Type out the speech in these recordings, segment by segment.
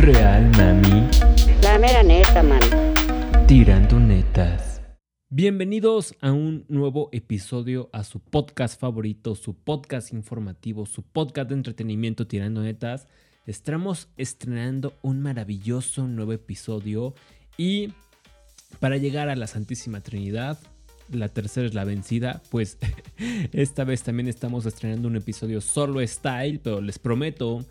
Real, mami. La mera neta, man. Tirando netas. Bienvenidos a un nuevo episodio a su podcast favorito, su podcast informativo, su podcast de entretenimiento Tirando Netas. Estamos estrenando un maravilloso nuevo episodio y para llegar a la Santísima Trinidad, la tercera es la vencida, pues esta vez también estamos estrenando un episodio solo style, pero les prometo,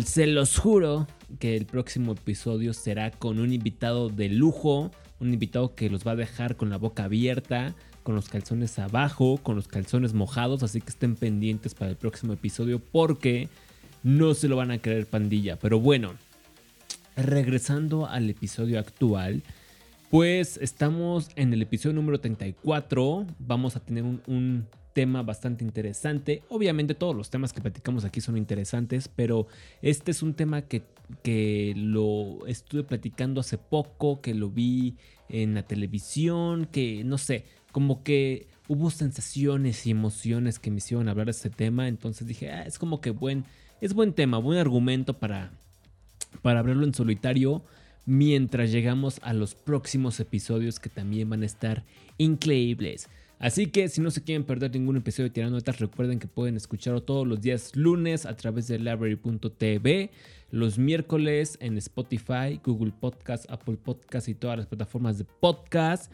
se los juro que el próximo episodio será con un invitado de lujo, un invitado que los va a dejar con la boca abierta, con los calzones abajo, con los calzones mojados, así que estén pendientes para el próximo episodio porque no se lo van a creer pandilla. Pero bueno, regresando al episodio actual, pues estamos en el episodio número 34. Vamos a tener un, tema bastante interesante. Obviamente todos los temas que platicamos aquí son interesantes, pero este es un tema que, que lo estuve platicando hace poco, que lo vi en la televisión, que no sé, como que hubo sensaciones y emociones que me hicieron hablar de este tema. Entonces dije, ah, es como que buen, es buen tema, buen argumento para, para hablarlo en solitario mientras llegamos a los próximos episodios que también van a estar increíbles. Así que si no se quieren perder ningún episodio de Tirando Netas, recuerden que pueden escucharlo todos los días lunes a través de library.tv, los miércoles en Spotify, Google Podcast, Apple Podcast y todas las plataformas de podcast.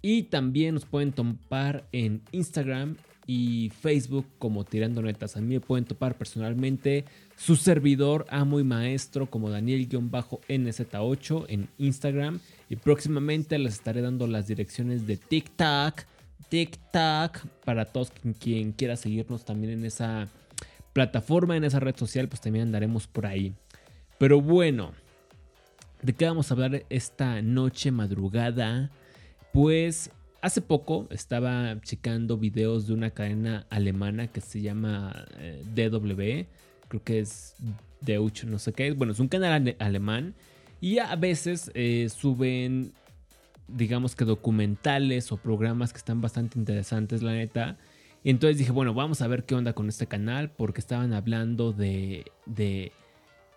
Y también nos pueden topar en Instagram y Facebook como Tirando Netas. A mí me pueden topar personalmente su servidor, amo y maestro como Daniel-NZ8 en Instagram. Y próximamente les estaré dando las direcciones de TikTok. TikTok para todos quien, quiera seguirnos también en esa plataforma, en esa red social, pues también andaremos por ahí. Pero bueno, ¿de qué vamos a hablar esta noche madrugada? Pues Hace poco estaba checando videos de una cadena alemana que se llama eh, DW, creo que es Deutsch, no sé qué es. Bueno, es un canal alemán y a veces eh, suben, digamos que documentales o programas que están bastante interesantes, la neta. Y entonces dije, bueno, vamos a ver qué onda con este canal porque estaban hablando de, de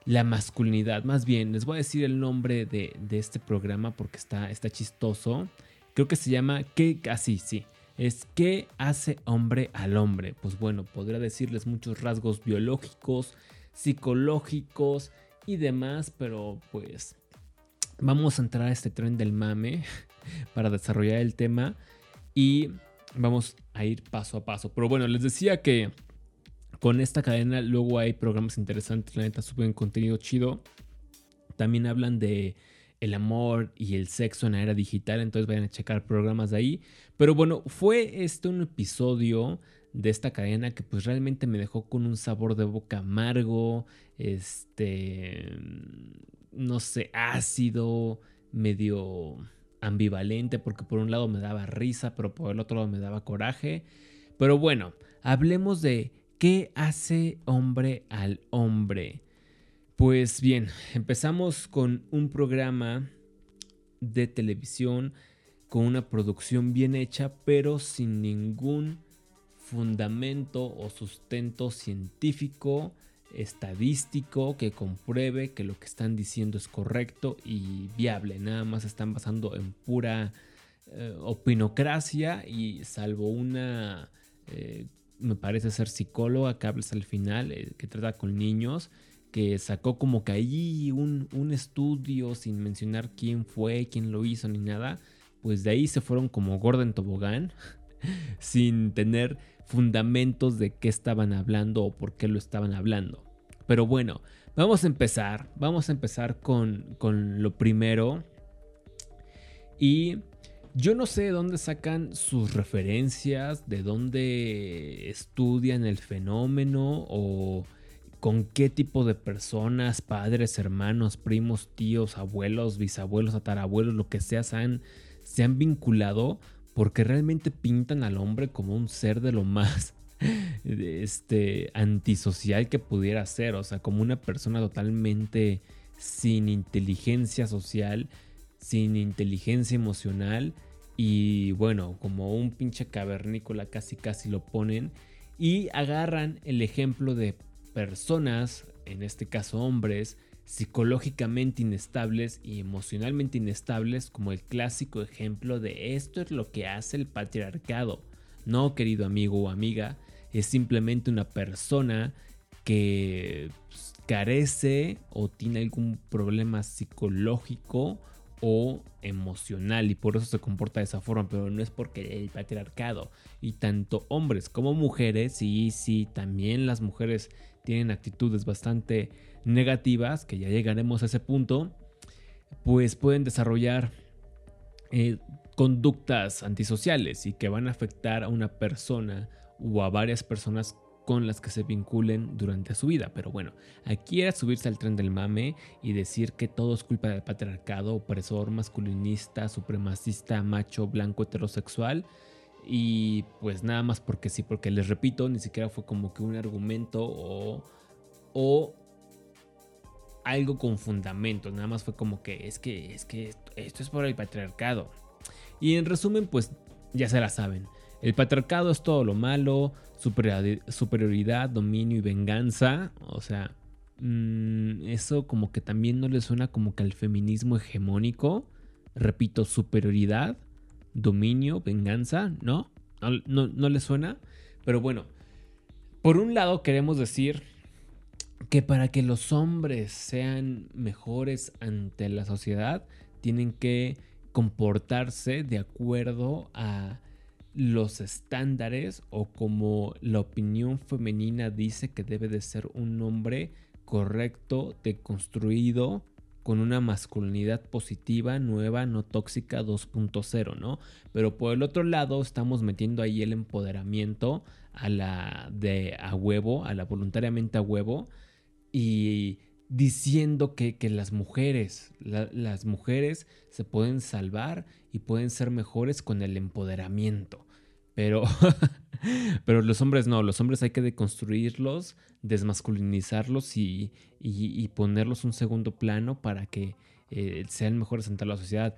la masculinidad. Más bien, les voy a decir el nombre de, de este programa porque está, está chistoso. Creo que se llama ¿Qué? Así, sí. Es ¿Qué hace hombre al hombre? Pues bueno, podría decirles muchos rasgos biológicos, psicológicos y demás, pero pues vamos a entrar a este tren del mame para desarrollar el tema y vamos a ir paso a paso. Pero bueno, les decía que con esta cadena luego hay programas interesantes, la neta suben contenido chido. También hablan de el amor y el sexo en la era digital, entonces vayan a checar programas de ahí. Pero bueno, fue este un episodio de esta cadena que pues realmente me dejó con un sabor de boca amargo, este, no sé, ácido, medio ambivalente, porque por un lado me daba risa, pero por el otro lado me daba coraje. Pero bueno, hablemos de qué hace hombre al hombre. Pues bien, empezamos con un programa de televisión con una producción bien hecha, pero sin ningún fundamento o sustento científico, estadístico que compruebe que lo que están diciendo es correcto y viable. Nada más están basando en pura eh, opinocracia y salvo una, eh, me parece ser psicóloga que hablas al final, eh, que trata con niños que sacó como que ahí un, estudio sin mencionar quién fue, quién lo hizo ni nada, pues de ahí se fueron como Gordon Tobogán, sin tener fundamentos de qué estaban hablando o por qué lo estaban hablando. Pero bueno, vamos a empezar, vamos a empezar con, con lo primero. Y yo no sé de dónde sacan sus referencias, de dónde estudian el fenómeno o con qué tipo de personas, padres, hermanos, primos, tíos, abuelos, bisabuelos, atarabuelos, lo que sea, se han, se han vinculado porque realmente pintan al hombre como un ser de lo más este, antisocial que pudiera ser, o sea, como una persona totalmente sin inteligencia social, sin inteligencia emocional y bueno, como un pinche cavernícola casi casi lo ponen y agarran el ejemplo de personas, en este caso hombres, psicológicamente inestables y emocionalmente inestables como el clásico ejemplo de esto es lo que hace el patriarcado. No, querido amigo o amiga, es simplemente una persona que pues, carece o tiene algún problema psicológico o emocional y por eso se comporta de esa forma, pero no es porque el patriarcado y tanto hombres como mujeres, y sí, también las mujeres tienen actitudes bastante negativas, que ya llegaremos a ese punto, pues pueden desarrollar eh, conductas antisociales y que van a afectar a una persona o a varias personas con las que se vinculen durante su vida. Pero bueno, aquí era subirse al tren del mame y decir que todo es culpa del patriarcado, opresor, masculinista, supremacista, macho, blanco, heterosexual. Y pues nada más porque sí, porque les repito, ni siquiera fue como que un argumento o, o algo con fundamento, nada más fue como que es que es que esto es por el patriarcado. Y en resumen, pues ya se la saben. El patriarcado es todo lo malo, superioridad, dominio y venganza. O sea, mm, eso como que también no le suena como que al feminismo hegemónico. Repito, superioridad, dominio, venganza, ¿no? No, no le suena. Pero bueno, por un lado queremos decir que para que los hombres sean mejores ante la sociedad, tienen que comportarse de acuerdo a los estándares o como la opinión femenina dice que debe de ser un hombre correcto, deconstruido, con una masculinidad positiva, nueva, no tóxica 2.0, ¿no? Pero por el otro lado estamos metiendo ahí el empoderamiento a la de a huevo, a la voluntariamente a huevo y diciendo que, las mujeres, las mujeres se pueden salvar y pueden ser mejores con el empoderamiento. Pero, pero los hombres no, los hombres hay que deconstruirlos, desmasculinizarlos y, y, ponerlos un segundo plano para que eh, sean mejores ante la sociedad.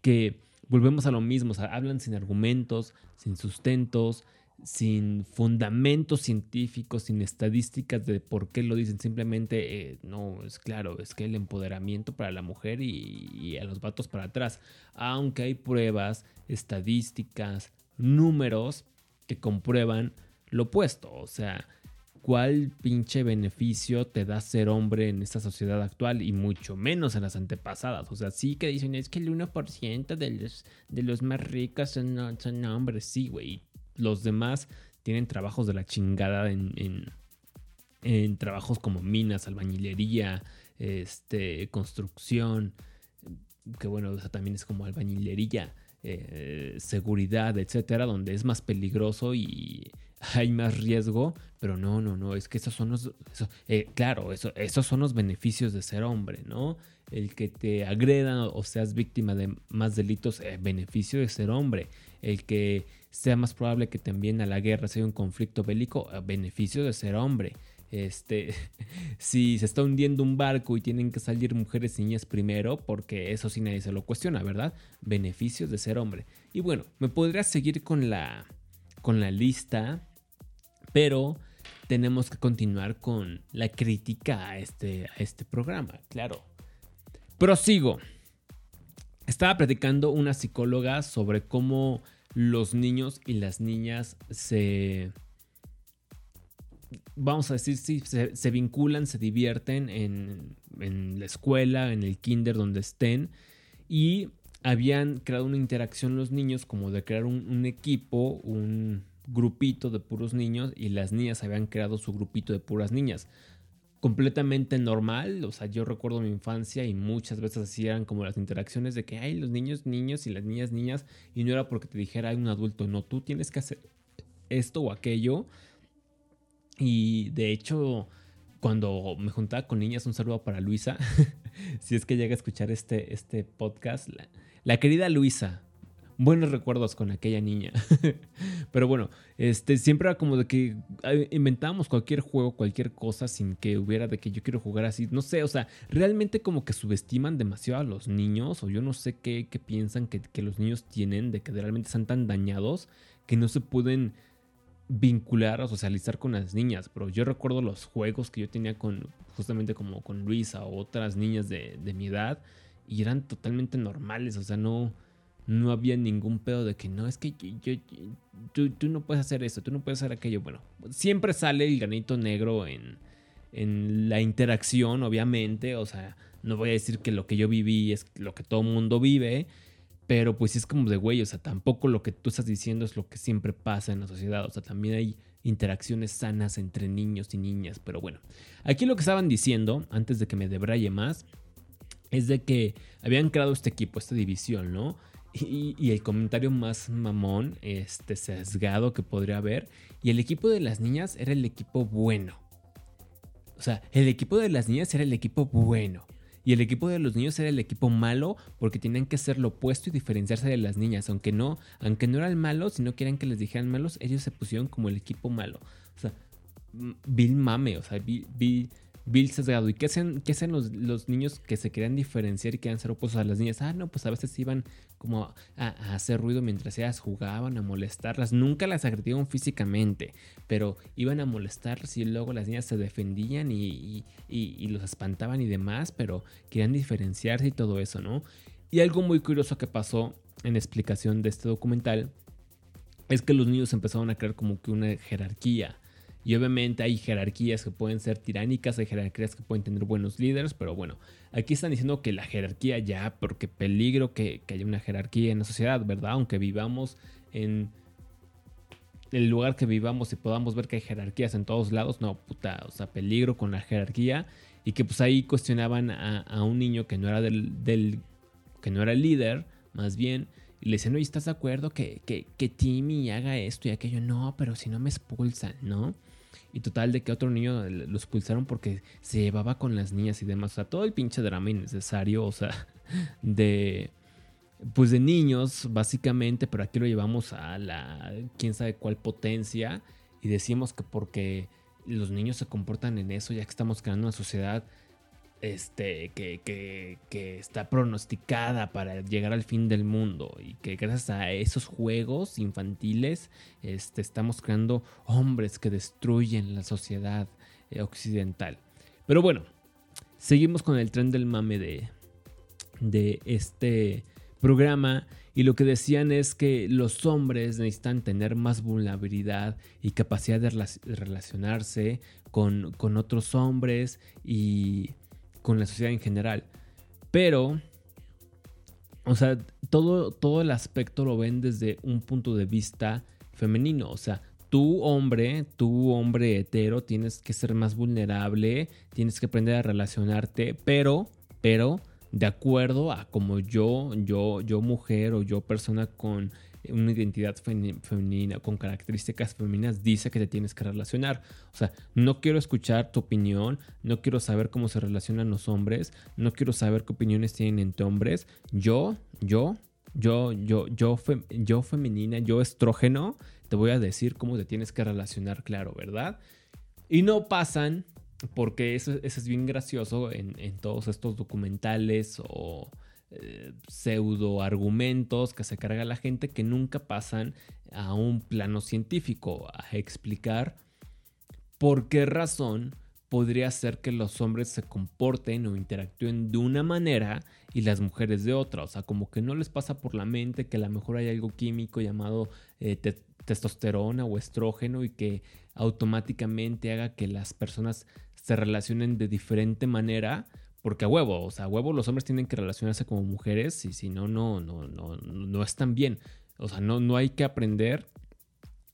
Que volvemos a lo mismo, hablan sin argumentos, sin sustentos, sin fundamentos científicos, sin estadísticas de por qué lo dicen. Simplemente, eh, no, es claro, es que el empoderamiento para la mujer y, a los vatos para atrás. Aunque hay pruebas, estadísticas, números que comprueban lo opuesto. O sea, ¿cuál pinche beneficio te da ser hombre en esta sociedad actual y mucho menos en las antepasadas? O sea, sí que dicen, es que el 1% de los, de los más ricos son, son hombres. Sí, güey los demás tienen trabajos de la chingada en, en, trabajos como minas, albañilería, este, construcción, que bueno, también es como albañilería, eh, seguridad, etcétera, donde es más peligroso y hay más riesgo, pero no, no, no, es que esos son los, eh, claro, eso, esos son los beneficios de ser hombre, ¿no? El que te agredan o seas víctima de más delitos, eh, beneficio de ser hombre. El que sea más probable que también a la guerra sea un conflicto bélico, a beneficio de ser hombre. Este, si se está hundiendo un barco y tienen que salir mujeres y niñas primero, porque eso sí nadie se lo cuestiona, ¿verdad? Beneficios de ser hombre. Y bueno, me podría seguir con la, con la lista, pero tenemos que continuar con la crítica a este, a este programa, claro. Prosigo. Estaba platicando una psicóloga sobre cómo los niños y las niñas se, vamos a decir, se, vinculan, se divierten en, la escuela, en el kinder, donde estén. Y habían creado una interacción los niños como de crear un, equipo, un grupito de puros niños y las niñas habían creado su grupito de puras niñas completamente normal. O sea, yo recuerdo mi infancia y muchas veces así eran como las interacciones de que hay los niños, niños y las niñas, niñas. Y no era porque te dijera hay un adulto, no, tú tienes que hacer esto o aquello. Y de hecho, cuando me juntaba con niñas, un saludo para Luisa. si es que llega a escuchar este, este podcast. la querida Luisa, buenos recuerdos con aquella niña. Pero bueno, este, siempre era como de que inventábamos cualquier juego, cualquier cosa sin que hubiera de que yo quiero jugar así. No sé, o sea, realmente como que subestiman demasiado a los niños o yo no sé qué, piensan que, que los niños tienen de que realmente están tan dañados que no se pueden vincular o socializar con las niñas, pero yo recuerdo los juegos que yo tenía con justamente como con Luisa o otras niñas de, mi edad y eran totalmente normales, o sea, no, no había ningún pedo de que no, es que yo, tú, no puedes hacer esto, tú no puedes hacer aquello. Bueno, siempre sale el granito negro en, en la interacción, obviamente, o sea, no voy a decir que lo que yo viví es lo que todo mundo vive, pero pues es como de güey, o sea, tampoco lo que tú estás diciendo es lo que siempre pasa en la sociedad. O sea, también hay interacciones sanas entre niños y niñas. Pero bueno, aquí lo que estaban diciendo, antes de que me debraye más, es de que habían creado este equipo, esta división, ¿no? Y, el comentario más mamón, este sesgado que podría haber. Y el equipo de las niñas era el equipo bueno. O sea, el equipo de las niñas era el equipo bueno. Y el equipo de los niños era el equipo malo porque tenían que ser lo opuesto y diferenciarse de las niñas. Aunque no, aunque no eran malos, si no quieren que les dijeran malos, ellos se pusieron como el equipo malo. O sea, Bill mame, o sea, Bill, Bill sesgado. ¿Y qué hacen, qué hacen los, los, niños que se querían diferenciar y querían ser opuestos a las niñas? Ah, no, pues a veces iban como a, hacer ruido mientras ellas jugaban, a molestarlas. Nunca las agredieron físicamente, pero iban a molestarlas y luego las niñas se defendían y, y los espantaban y demás, pero querían diferenciarse y todo eso, ¿no? Y algo muy curioso que pasó en explicación de este documental es que los niños empezaron a crear como que una jerarquía y obviamente hay jerarquías que pueden ser tiránicas, hay jerarquías que pueden tener buenos líderes, pero bueno, aquí están diciendo que la jerarquía ya, porque peligro que, haya una jerarquía en la sociedad, ¿verdad? Aunque vivamos en el lugar que vivamos y podamos ver que hay jerarquías en todos lados, no, puta, o sea, peligro con la jerarquía. Y que pues ahí cuestionaban a, un niño que no era del, del, que no era el líder, más bien, y le decían, oye, ¿estás de acuerdo que, que, que Timmy haga esto y aquello? No, pero si no me expulsan, ¿no? Y total de que otro niño lo expulsaron porque se llevaba con las niñas y demás. O sea, todo el pinche drama innecesario, o sea, de... Pues de niños, básicamente, pero aquí lo llevamos a la... quién sabe cuál potencia. Y decimos que porque los niños se comportan en eso, ya que estamos creando una sociedad este, que, está pronosticada para llegar al fin del mundo y que gracias a esos juegos infantiles este, estamos creando hombres que destruyen la sociedad eh, occidental. Pero bueno, seguimos con el tren del mame de, este programa y lo que decían es que los hombres necesitan tener más vulnerabilidad y capacidad de relacionarse con, con otros hombres y con la sociedad en general. Pero, o sea, todo, todo el aspecto lo ven desde un punto de vista femenino. O sea, tú hombre, tú hombre hetero, tienes que ser más vulnerable, tienes que aprender a relacionarte, pero, pero, de acuerdo a como yo, yo, yo mujer o yo persona con una identidad femenina con características femeninas dice que te tienes que relacionar. O sea, no quiero escuchar tu opinión, no quiero saber cómo se relacionan los hombres, no quiero saber qué opiniones tienen entre hombres. Yo, yo, yo, yo, yo, yo femenina, yo estrógeno, te voy a decir cómo te tienes que relacionar, claro, ¿verdad? Y no pasan, porque eso, es bien gracioso en, en todos estos documentales o eh, pseudo argumentos que se carga la gente que nunca pasan a un plano científico, a explicar por qué razón podría ser que los hombres se comporten o interactúen de una manera y las mujeres de otra. O sea, como que no les pasa por la mente que a lo mejor hay algo químico llamado eh, testosterona o estrógeno y que automáticamente haga que las personas se relacionen de diferente manera porque a huevo, o sea, a huevo los hombres tienen que relacionarse como mujeres y si no, no, no, no, no están bien. O sea, no, no hay que aprender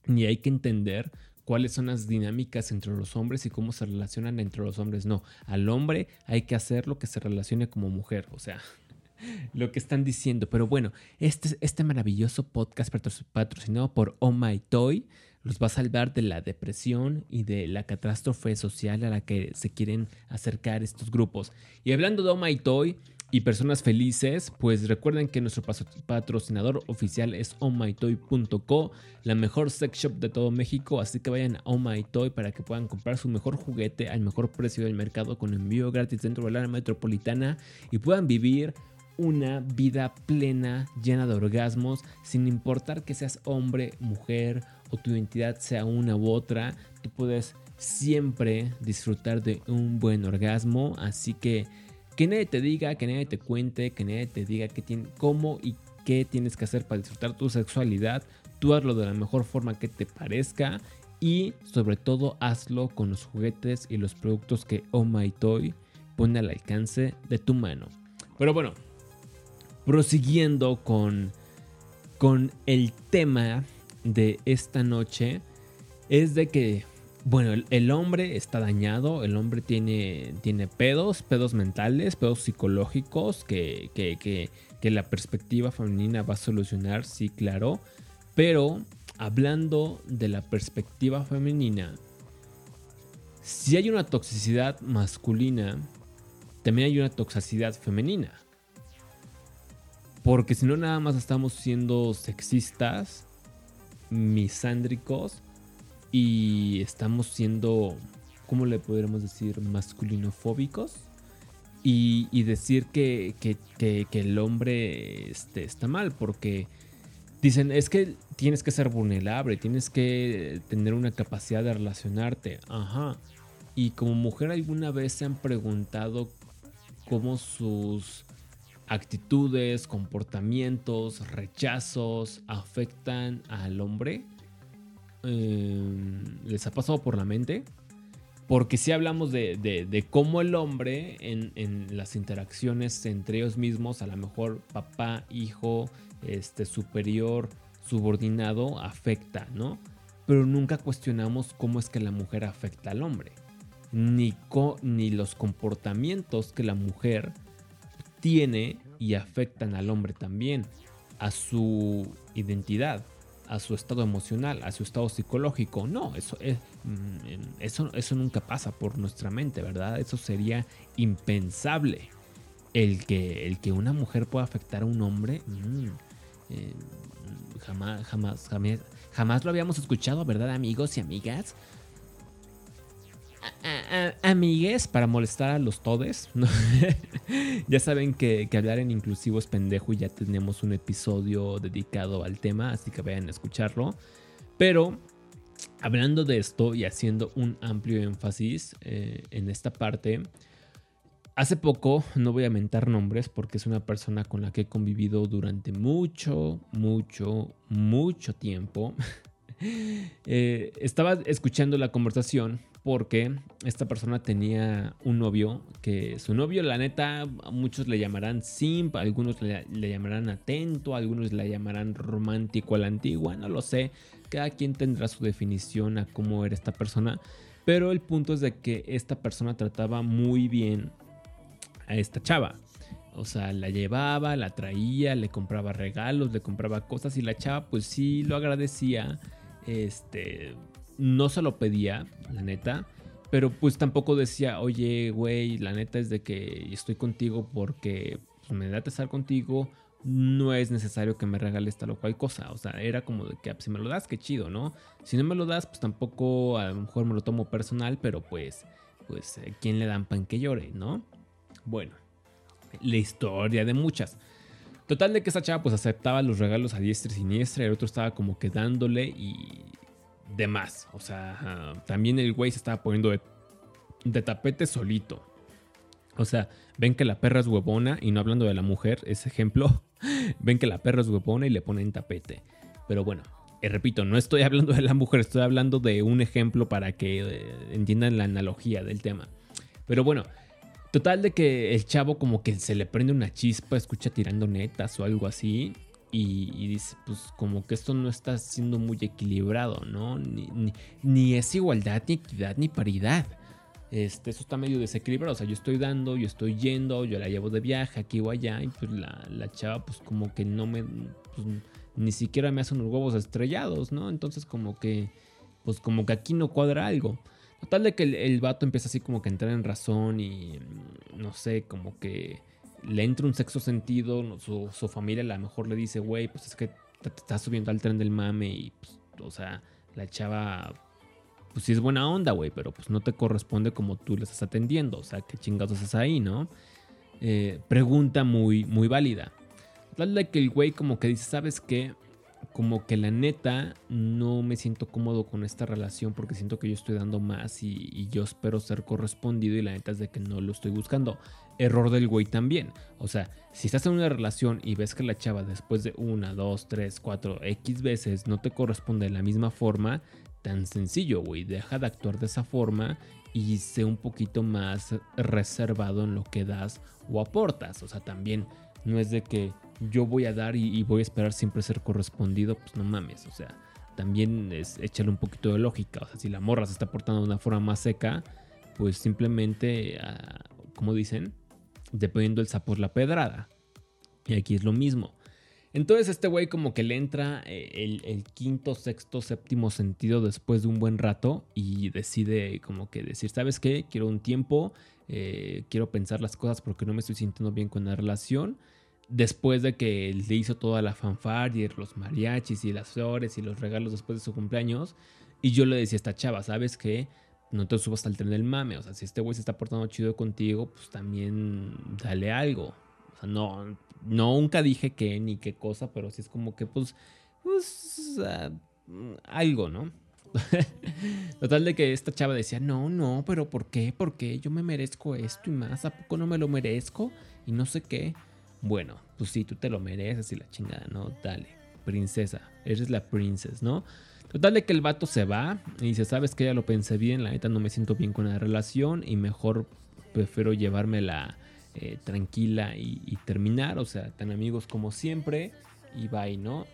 ni hay que entender cuáles son las dinámicas entre los hombres y cómo se relacionan entre los hombres. No, al hombre hay que hacer lo que se relacione como mujer. O sea, lo que están diciendo. Pero bueno, este, este maravilloso podcast patrocinado por Oh My Toy los va a salvar de la depresión y de la catástrofe social a la que se quieren acercar estos grupos. Y hablando de Oh My Toy y personas felices, pues recuerden que nuestro patrocinador oficial es ohmytoy.co, la mejor sex shop de todo México, así que vayan a Oh My Toy para que puedan comprar su mejor juguete al mejor precio del mercado con envío gratis dentro de la área metropolitana y puedan vivir una vida plena, llena de orgasmos, sin importar que seas hombre, mujer o tu identidad sea una u otra, tú puedes siempre disfrutar de un buen orgasmo. Así que que nadie te diga, que nadie te cuente, que nadie te diga qué tiene, cómo y qué tienes que hacer para disfrutar tu sexualidad. Tú hazlo de la mejor forma que te parezca y sobre todo hazlo con los juguetes y los productos que Oh My Toy pone al alcance de tu mano. Pero bueno, prosiguiendo con, con el tema de esta noche, es de que, bueno, el, hombre está dañado, el hombre tiene, tiene pedos, pedos mentales, pedos psicológicos que, que, que, que la perspectiva femenina va a solucionar, sí, claro, pero hablando de la perspectiva femenina, si hay una toxicidad masculina, también hay una toxicidad femenina. Porque si no nada más estamos siendo sexistas, misándricos y estamos siendo, ¿cómo le podríamos decir? Masculinofóbicos. Y, decir que, el hombre este, está mal porque Dicen, es que tienes que ser vulnerable, tienes que tener una capacidad de relacionarte. Ajá. Y como mujer alguna vez se han preguntado cómo sus actitudes, comportamientos, rechazos afectan al hombre. Em, ¿Les ha pasado por la mente? Porque si hablamos de, cómo el hombre en, en, las interacciones entre ellos mismos, a lo mejor papá, hijo, este, superior, subordinado, afecta, ¿no? Pero nunca cuestionamos cómo es que la mujer afecta al hombre. Ni, ni los comportamientos que la mujer tiene y afectan al hombre también. A su identidad, a su estado emocional, a su estado psicológico. No, eso, es, mm, eso, eso nunca pasa por nuestra mente, ¿verdad? Eso sería impensable. El que, el que una mujer pueda afectar a un hombre, mm, eh, jamás, jamás, jamás, jamás lo habíamos escuchado, ¿verdad, amigos y amigas? Amigues, para molestar a los todes. ya saben que, hablar en inclusivo es pendejo y ya tenemos un episodio dedicado al tema, así que vayan a escucharlo. Pero hablando de esto y haciendo un amplio énfasis eh, en esta parte, Hace poco, no voy a mentar nombres porque es una persona con la que he convivido durante mucho, mucho, mucho tiempo. Eh, estaba escuchando la conversación porque esta persona tenía un novio que su novio, la neta, muchos le llamarán simp, algunos le, llamarán atento, algunos le llamarán romántico a la antigua, no lo sé. Cada quien tendrá su definición a cómo era esta persona. Pero el punto es de que esta persona trataba muy bien a esta chava. O sea, la llevaba, la traía, le compraba regalos, le compraba cosas y la chava pues sí lo agradecía. Este, no se lo pedía, la neta. Pero pues tampoco decía, oye, güey, la neta es de que estoy contigo porque pues, me da estar contigo. No es necesario que me regales tal o cual cosa. O sea, era como de que ah, si me lo das, qué chido, ¿no? Si no me lo das, pues tampoco a lo mejor me lo tomo personal, pero pues, pues, eh, ¿quién le dan pan que llore, no? Bueno, la historia de muchas. Total de que esa chava pues aceptaba los regalos a diestra y siniestra el otro estaba como quedándole y demás. O sea, también el güey se estaba poniendo de, tapete solito. O sea, ven que la perra es huevona y no hablando de la mujer, ese ejemplo, ven que la perra es huevona y le ponen tapete. Pero bueno, eh, repito, no estoy hablando de la mujer, estoy hablando de un ejemplo para que eh, entiendan la analogía del tema. Pero bueno, Total de que el chavo como que se le prende una chispa, escucha tirando netas o algo así. Y, dice, pues como que esto no está siendo muy equilibrado, ¿no? Ni, es igualdad, ni equidad, ni paridad. Este, eso está medio desequilibrado. O sea, yo estoy dando, yo estoy yendo, yo la llevo de viaje aquí o allá. Y pues la, chava, pues como que no me. Pues, ni siquiera me hace unos huevos estrellados, ¿no? Entonces, como que. Pues como que aquí no cuadra algo. Total de que el, vato empieza así como que a entrar en razón y no sé, como que le entra un sexo sentido, su, familia a lo mejor le dice, güey, pues es que te, estás subiendo al tren del mame y, pues, o sea, la chava, pues sí es buena onda, güey, pero pues no te corresponde como tú le estás atendiendo, o sea, qué chingados haces ahí, ¿no? Eh, pregunta muy, muy válida. Total de que el güey como que dice, ¿sabes qué? Como que la neta no me siento cómodo con esta relación porque siento que yo estoy dando más y, yo espero ser correspondido y la neta es de que no lo estoy buscando. Error del güey también. O sea, si estás en una relación y ves que la chava después de una, dos, tres, cuatro, X veces no te corresponde de la misma forma, tan sencillo, güey. Deja de actuar de esa forma y sé un poquito más reservado en lo que das o aportas. O sea, también no es de que yo voy a dar y, voy a esperar siempre ser correspondido, pues no mames, o sea, también es echarle un poquito de lógica, o sea, si la morra se está portando de una forma más seca, pues simplemente, ah, como dicen, dependiendo el sapo la pedrada. Y aquí es lo mismo. Entonces este güey como que le entra eh, el, quinto, sexto, séptimo sentido después de un buen rato y decide como que decir, ¿sabes qué? Quiero un tiempo, eh, quiero pensar las cosas porque no me estoy sintiendo bien con la relación después de que le hizo toda la fanfarria, los mariachis y las flores y los regalos después de su cumpleaños. Y yo le decía a esta chava, ¿sabes qué? No te subas al tren del mame. O sea, si este güey se está portando chido contigo, pues también dale algo. O sea, no, nunca dije qué ni qué cosa, pero sí es como que, pues, pues, algo, ¿no? Total de que esta chava decía, no, no, pero ¿por qué? ¿Por qué? Yo me merezco esto y más. ¿A poco no me lo merezco? Y no sé qué. Bueno, pues sí, tú te lo mereces y la chingada, ¿no? Dale, princesa, eres la princesa, ¿no? Total de que el vato se va y dice, sabes que ya lo pensé bien, la neta no me siento bien con la relación y mejor prefiero llevármela eh, tranquila y, terminar, o sea, tan amigos como siempre y bye, ¿no?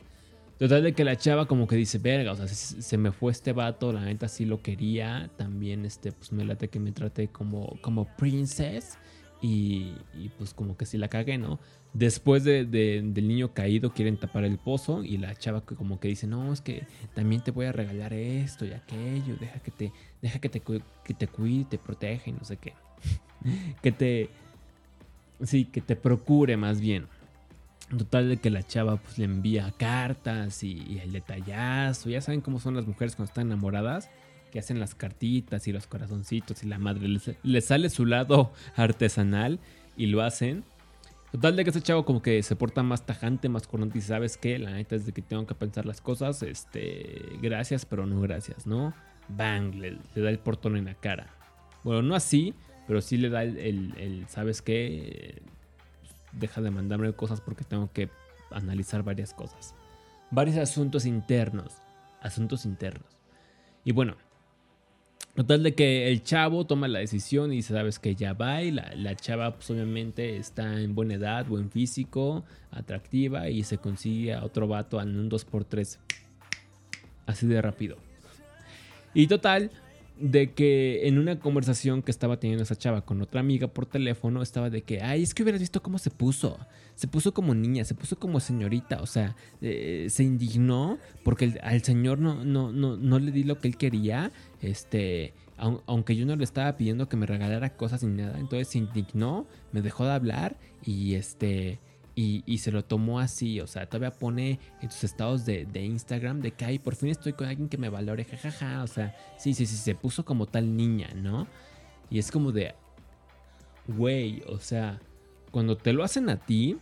Total de que la chava como que dice, verga, o sea, se, me fue este vato, la neta sí lo quería, también este, pues me late que me trate como, como princess y, pues como que sí la cagué, ¿no? Después de, del niño caído quieren tapar el pozo y la chava como que dice, no, es que también te voy a regalar esto y aquello, deja que te, deja que te, que te cuide, te proteja y no sé qué. que te, sí, que te procure más bien. Total de que la chava pues le envía cartas y, y el detallazo, ya saben cómo son las mujeres cuando están enamoradas que hacen las cartitas y los corazoncitos y la madre les, sale su lado artesanal y lo hacen. Total de que ese chavo como que se porta más tajante, más corriente y sabes que la neta es de que tengo que pensar las cosas, este, gracias pero no gracias, ¿no? Bang, le, da el portón en la cara. Bueno, no así, pero sí le da el, el ¿sabes qué? Deja de mandarme cosas porque tengo que analizar varias cosas. Varios asuntos internos. Asuntos internos. Y bueno, Total de que el chavo toma la decisión y sabes que ya va y la, chava pues obviamente está en buena edad, buen físico, atractiva y se consigue a otro vato en un 2x3. Así de rápido. Y total, de que en una conversación que estaba teniendo esa chava con otra amiga por teléfono, estaba de que, ay, es que hubieras visto cómo se puso. Se puso como niña, se puso como señorita, o sea, eh, se indignó porque al señor no, no, no, no le di lo que él quería, este, aunque yo no le estaba pidiendo que me regalara cosas ni nada, entonces se indignó, me dejó de hablar y este y, se lo tomó así, o sea, todavía pone en sus estados de, Instagram de que, ay, por fin estoy con alguien que me valore, jajaja, o sea, sí, sí, sí, se puso como tal niña, ¿no? Y es como de, güey, o sea, cuando te lo hacen a ti,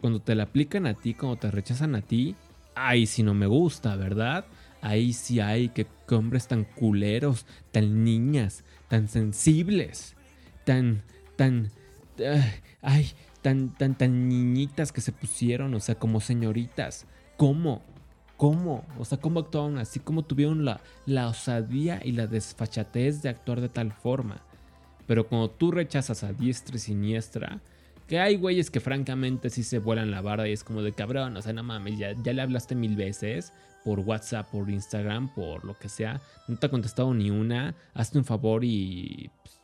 cuando te la aplican a ti, cuando te rechazan a ti, ay, si no me gusta, ¿verdad? Ahí sí hay que, hombres tan culeros, tan niñas, tan sensibles, tan, tan, ay, tan, tan, tan niñitas que se pusieron, o sea, como señoritas. ¿Cómo? ¿Cómo? O sea, ¿cómo actuaron así? ¿Cómo tuvieron la, la osadía y la desfachatez de actuar de tal forma? Pero cuando tú rechazas a diestra y siniestra, que hay güeyes que francamente sí se vuelan la barda y es como de cabrón, o sea, no mames, ya, ya le hablaste mil veces por WhatsApp, por Instagram, por lo que sea, no te ha contestado ni una, hazte un favor y pues,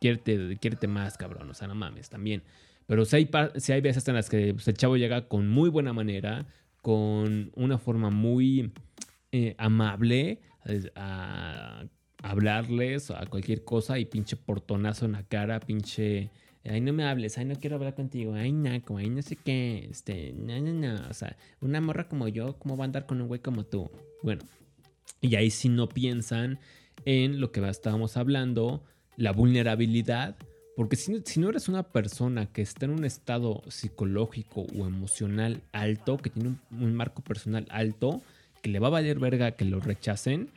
quiérete, más, cabrón, o sea, no mames, también. Pero si hay, si hay veces en las que pues, el chavo llega con muy buena manera, con una forma muy eh, amable a, hablarles a cualquier cosa y pinche portonazo en la cara, pinche... Ay, no me hables, ay, no quiero hablar contigo, ay, naco, ay, no sé qué, este, no, no, no, o sea, una morra como yo, ¿cómo va a andar con un güey como tú? Bueno, y ahí si no piensan en lo que estábamos hablando, la vulnerabilidad, Porque si, si, no eres una persona que está en un estado psicológico o emocional alto, que tiene un, marco personal alto, que le va a valer verga que lo rechacen,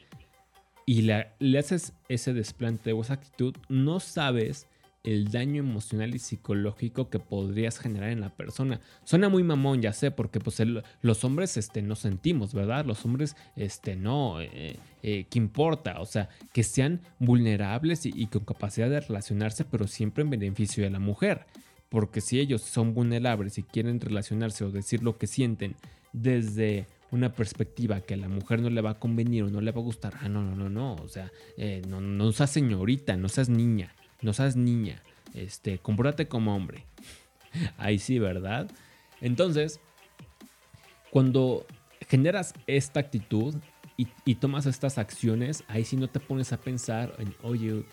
y le haces ese desplante o esa actitud, no sabes el daño emocional y psicológico que podrías generar en la persona. Suena muy mamón, ya sé, porque pues los hombres este, no sentimos, ¿verdad? Los hombres este, no, eh, eh, ¿qué importa? O sea, que sean vulnerables y, con capacidad de relacionarse, pero siempre en beneficio de la mujer. Porque si ellos son vulnerables y quieren relacionarse o decir lo que sienten desde una perspectiva que a la mujer no le va a convenir o no le va a gustar, ah, no, no, no, no, o sea, eh, no, no seas señorita, no seas niña no seas niña, este, compórtate como hombre. Ahí sí, ¿verdad? Entonces, cuando generas esta actitud y, tomas estas acciones, ahí sí no te pones a pensar en, oye,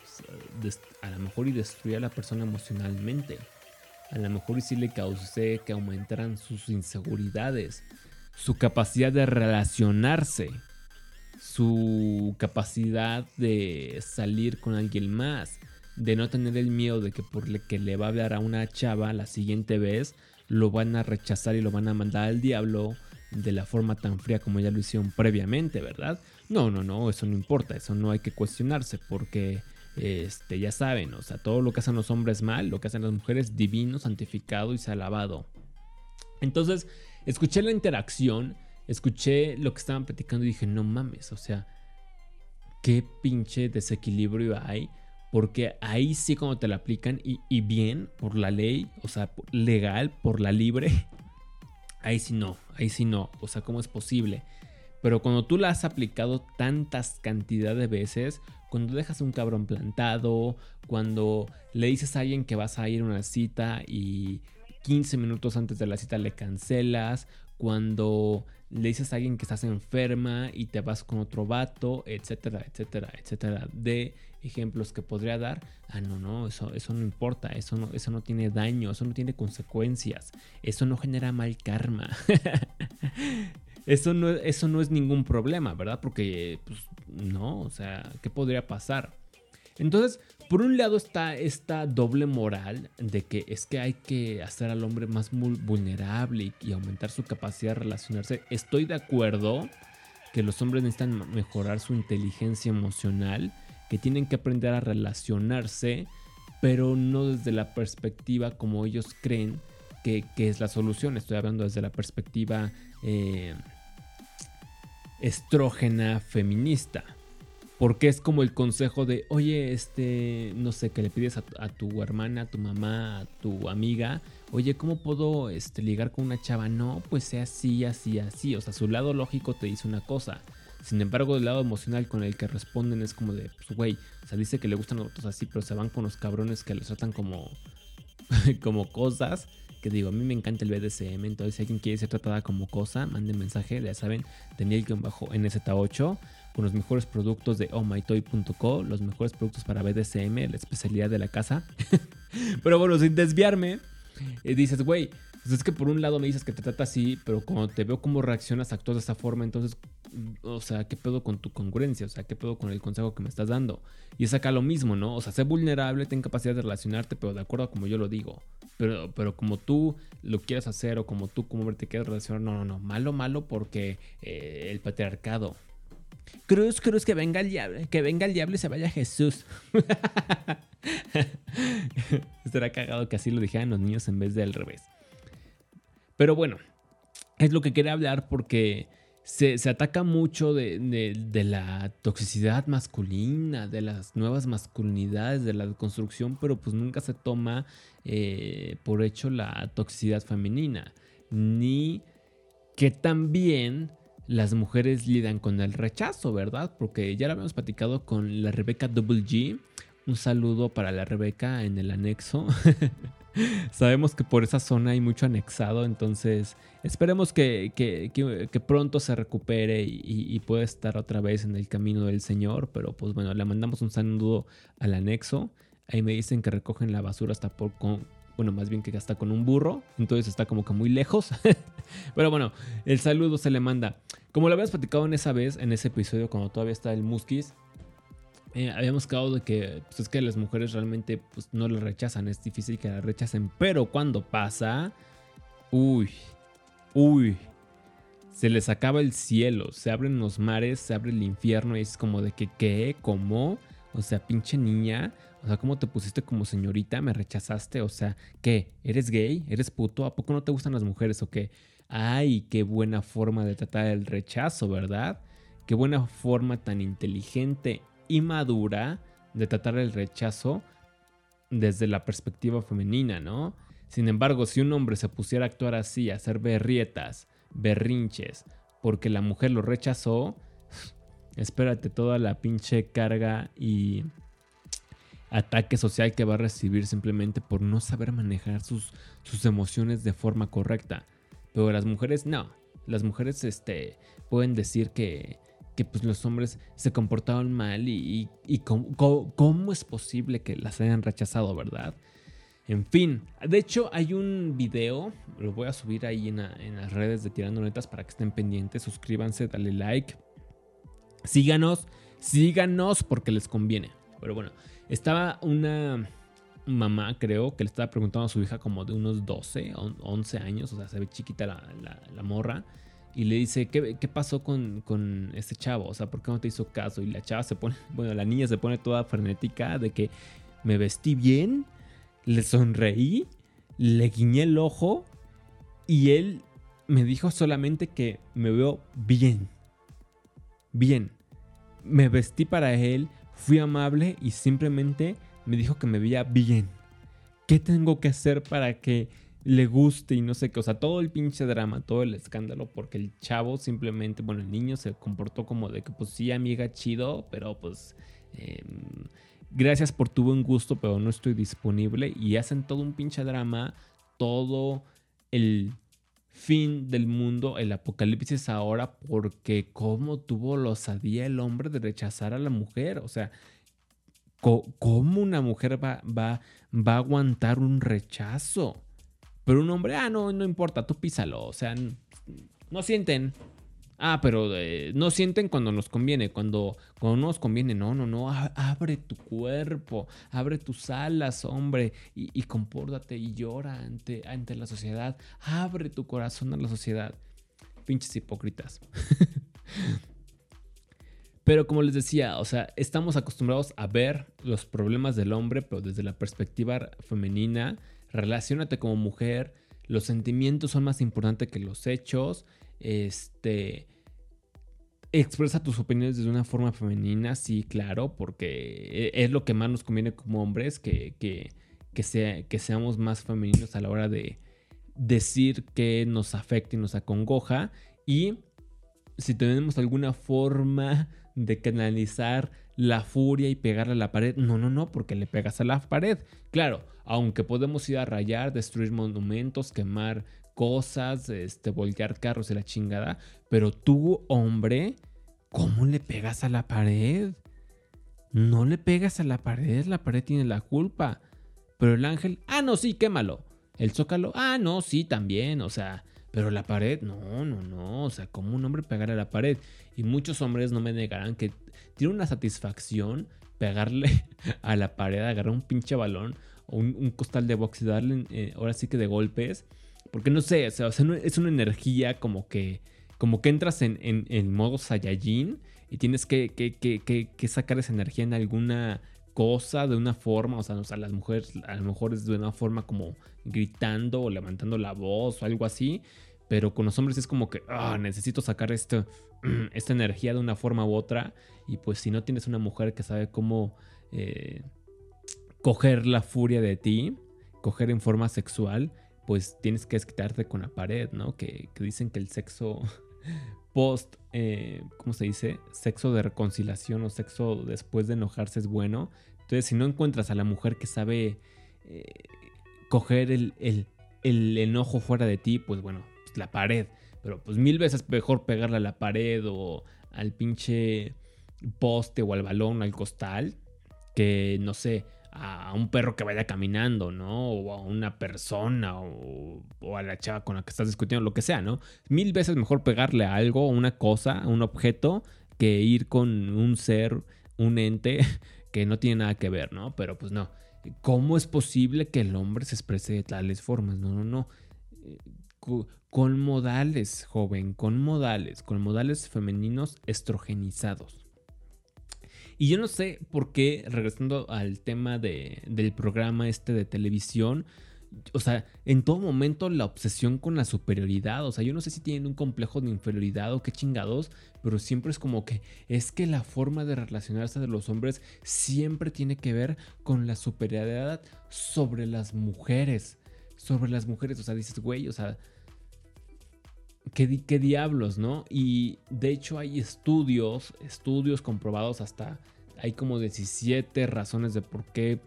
a lo mejor y destruye a la persona emocionalmente. A lo mejor y sí le causé que aumentaran sus inseguridades, su capacidad de relacionarse, su capacidad de salir con alguien más, de no tener el miedo de que por que le va a hablar a una chava la siguiente vez, lo van a rechazar y lo van a mandar al diablo de la forma tan fría como ya lo hicieron previamente, ¿verdad? No, no, no, eso no importa, eso no hay que cuestionarse porque este, ya saben, o sea, todo lo que hacen los hombres mal, lo que hacen las mujeres divino, santificado y alabado. Entonces, escuché la interacción, escuché lo que estaban platicando y dije, no mames, o sea, qué pinche desequilibrio hay porque ahí sí como te la aplican y, bien por la ley, o sea, legal, por la libre, ahí sí no, ahí sí no, o sea, ¿cómo es posible? Pero cuando tú la has aplicado tantas cantidades de veces, cuando dejas un cabrón plantado, cuando le dices a alguien que vas a ir a una cita y 15 minutos antes de la cita le cancelas, cuando le dices a alguien que estás enferma y te vas con otro vato, etcétera, etcétera, etcétera, de ejemplos que podría dar. Ah, no, no, eso, eso no importa, eso no, eso no tiene daño, eso no tiene consecuencias, eso no genera mal karma. eso, no, eso no es ningún problema, ¿verdad? Porque, pues, no, o sea, ¿qué podría pasar? Entonces, por un lado está esta doble moral de que es que hay que hacer al hombre más vulnerable y, aumentar su capacidad de relacionarse. Estoy de acuerdo que los hombres necesitan mejorar su inteligencia emocional, que tienen que aprender a relacionarse, pero no desde la perspectiva como ellos creen que, es la solución. Estoy hablando desde la perspectiva eh, estrógena feminista. Porque es como el consejo de, oye, este, no sé, que le pides a, tu hermana, a tu mamá, a tu amiga, oye, ¿cómo puedo este, ligar con una chava? No, pues sea así, así, así. O sea, su lado lógico te dice una cosa. Sin embargo, el lado emocional con el que responden es como de, pues, güey, o sea, dice que le gustan los otros así, pero se van con los cabrones que les tratan como, como cosas. Que digo, a mí me encanta el BDSM, entonces si alguien quiere ser tratada como cosa, manden mensaje, ya saben, bajo NZ8 con los mejores productos de ohmytoy.co, los mejores productos para BDSM, la especialidad de la casa. pero bueno, sin desviarme, eh, dices, güey, pues es que por un lado me dices que te trata así, pero cuando te veo cómo reaccionas, actúas de esa forma, entonces, o sea, ¿qué pedo con tu congruencia? O sea, ¿qué pedo con el consejo que me estás dando? Y es acá lo mismo, ¿no? O sea, sé vulnerable, ten capacidad de relacionarte, pero de acuerdo a como yo lo digo. Pero, pero como tú lo quieras hacer o como tú como te quieres relacionar, no, no, no. Malo, malo porque eh, el patriarcado. Cruz, cruz, que venga el diablo, que venga el diablo y se vaya Jesús. Estará cagado que así lo dijeran los niños en vez del revés. Pero bueno, es lo que quería hablar porque se, ataca mucho de, la toxicidad masculina, de las nuevas masculinidades, de la construcción, pero pues nunca se toma eh, por hecho la toxicidad femenina. Ni que también las mujeres lidan con el rechazo, ¿verdad? Porque ya lo habíamos platicado con la Rebeca Double G. Un saludo para la Rebeca en el anexo. Sabemos que por esa zona hay mucho anexado, entonces esperemos que, pronto se recupere y, pueda estar otra vez en el camino del Señor. Pero pues bueno, le mandamos un saludo al anexo. Ahí me dicen que recogen la basura hasta por, con, bueno, más bien que está con un burro, entonces está como que muy lejos. Pero bueno, el saludo se le manda. Como lo habías platicado en esa vez, en ese episodio, cuando todavía está el Muskis, eh, habíamos quedado de que pues, es que las mujeres realmente pues, no lo rechazan, es difícil que la rechacen, pero cuando pasa, uy, uy, se les acaba el cielo, se abren los mares, se abre el infierno y es como de que, ¿qué? ¿Cómo? O sea, pinche niña, o sea, ¿cómo te pusiste como señorita? ¿Me rechazaste? O sea, ¿qué? ¿Eres gay? ¿Eres puto? ¿A poco no te gustan las mujeres o qué? Ay, qué buena forma de tratar el rechazo, ¿verdad? Qué buena forma tan inteligente y madura de tratar el rechazo desde la perspectiva femenina, ¿no? Sin embargo, si un hombre se pusiera a actuar así, a hacer berrietas, berrinches, porque la mujer lo rechazó, espérate toda la pinche carga y ataque social que va a recibir simplemente por no saber manejar sus, sus emociones de forma correcta. Pero las mujeres no. Las mujeres este, pueden decir que, que pues los hombres se comportaban mal y, cómo, es posible que las hayan rechazado, ¿verdad? En fin, de hecho hay un video, lo voy a subir ahí en, en las redes de Tirando Netas para que estén pendientes, suscríbanse, dale like, síganos, síganos porque les conviene. Pero bueno, estaba una mamá, creo, que le estaba preguntando a su hija como de unos 12, 11 años, o sea, se ve chiquita la morra y le dice, ¿qué, pasó con, con, este chavo? O sea, ¿por qué no te hizo caso? Y la chava se pone, bueno, la niña se pone toda frenética de que me vestí bien, le sonreí, le guiñé el ojo y él me dijo solamente que me veo bien. Bien. Me vestí para él, fui amable y simplemente me dijo que me veía bien. ¿Qué tengo que hacer para que le guste y no sé qué, o sea, todo el pinche drama, todo el escándalo, porque el chavo simplemente, bueno, el niño se comportó como de que, pues sí, amiga, chido, pero pues, em, gracias por tu buen gusto, pero no estoy disponible, y hacen todo un pinche drama, todo el fin del mundo, el apocalipsis ahora, porque cómo tuvo la osadía el hombre de rechazar a la mujer, o sea, ¿cómo una mujer va, va, va a aguantar un rechazo? Pero un hombre, ah, no, no importa, tú písalo. O sea, no sienten. Ah, pero eh, no sienten cuando nos conviene, cuando, cuando no nos conviene. No, no, no. Abre tu cuerpo, abre tus alas, hombre, y, y y llora ante, ante la sociedad. Abre tu corazón a la sociedad. Pinches hipócritas. Pero como les decía, o sea, estamos acostumbrados a ver los problemas del hombre, pero desde la perspectiva femenina relacionate como mujer, los sentimientos son más importantes que los hechos, este, expresa tus opiniones de una forma femenina, sí, claro, porque e, es lo que más nos conviene como hombres, que, que, que, que seamos más femeninos a la hora de decir que nos afecta y nos acongoja y si tenemos alguna forma de canalizar la furia y pegarle a la pared. No, no, no, porque le pegas a la pared. Claro, aunque podemos ir a rayar, destruir monumentos, quemar cosas, este, voltear carros y la chingada. Pero tú, hombre, ¿cómo le pegas a la pared? No le pegas a la pared, la pared tiene la culpa. Pero el ángel, ah, no, sí, quémalo. El zócalo, ah, no, sí, también, o sea, pero la pared, no, no, no. O sea, como un hombre pegar a la pared. Y muchos hombres no me negarán que tiene una satisfacción pegarle a la pared, agarrar un pinche balón o un, costal de box y darle, eh, ahora sí que de golpes. Porque no sé, o sea, es una energía como que, como que entras en, en, modo Saiyajin y tienes que, que, que, sacar esa energía en alguna cosa de una forma, o sea, las mujeres a lo mejor es de una forma como gritando o levantando la voz o algo así, pero con los hombres es como que ah, necesito sacar esta energía de una forma u otra y pues si no tienes una mujer que sabe cómo eh, coger la furia de ti, coger en forma sexual, pues tienes que quitarte con la pared, ¿no? Que, dicen que el sexo post, eh, ¿cómo se dice? Sexo de reconciliación o sexo después de enojarse es bueno. Entonces, si no encuentras a la mujer que sabe eh, coger el, el, enojo fuera de ti, pues bueno, pues la pared. Pero pues mil veces mejor pegarle a la pared o al pinche poste o al balón, al costal, que no sé, a un perro que vaya caminando, ¿no? O a una persona o, a la chava con la que estás discutiendo, lo que sea, ¿no? Mil veces mejor pegarle a algo, a una cosa, a un objeto, que ir con un ser un ente que no tiene nada que ver, ¿no? Pero pues no. ¿Cómo es posible que el hombre se exprese de tales formas? No, no, no. Con modales, joven, con modales, con modales femeninos estrogenizados. Y yo no sé por qué, regresando al tema del programa este de televisión, o sea, en todo momento la obsesión con la superioridad, o sea, yo no sé si tienen un complejo de inferioridad o qué chingados, pero siempre es como que es que la forma de relacionarse de los hombres siempre tiene que ver con la superioridad sobre las mujeres, sobre las mujeres, o sea, dices, güey, o sea, ¿qué, diablos, no? Y de hecho hay estudios, estudios comprobados hasta, hay como 17 razones de por qué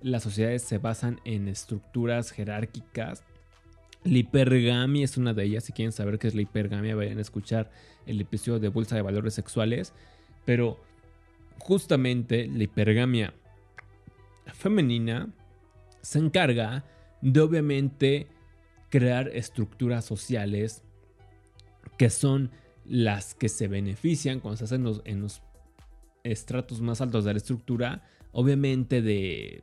las sociedades se basan en estructuras jerárquicas. La hipergamia es una de ellas. Si quieren saber qué es la hipergamia, vayan a escuchar el episodio de Bolsa de Valores Sexuales. Pero justamente la hipergamia femenina se encarga de obviamente crear estructuras sociales que son las que se benefician cuando se hacen en los estratos más altos de la estructura, obviamente de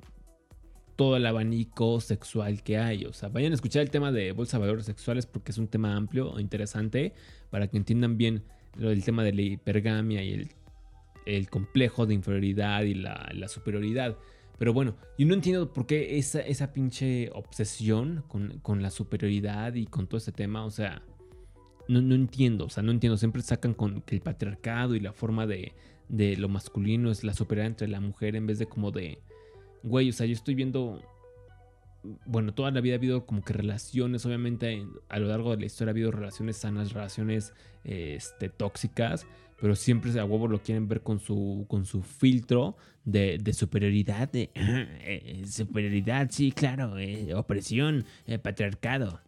todo el abanico sexual que hay. O sea, vayan a escuchar el tema de bolsa de valores sexuales porque es un tema amplio e interesante para que entiendan bien el tema de la hipergamia y el, complejo de inferioridad y la, superioridad. Pero bueno, yo no entiendo por qué esa, esa pinche obsesión con, la superioridad y con todo este tema. O sea, no, no entiendo. O sea, no entiendo. Siempre sacan con que el patriarcado y la forma de, de lo masculino es la superioridad entre la mujer en vez de como de güey, o sea, yo estoy viendo, bueno, toda la vida ha habido como que relaciones, obviamente a lo largo de la historia ha habido relaciones sanas, relaciones este, tóxicas, pero siempre a huevo lo quieren ver con su, con su filtro de, superioridad, de eh, superioridad, sí, claro, eh, opresión, eh, patriarcado.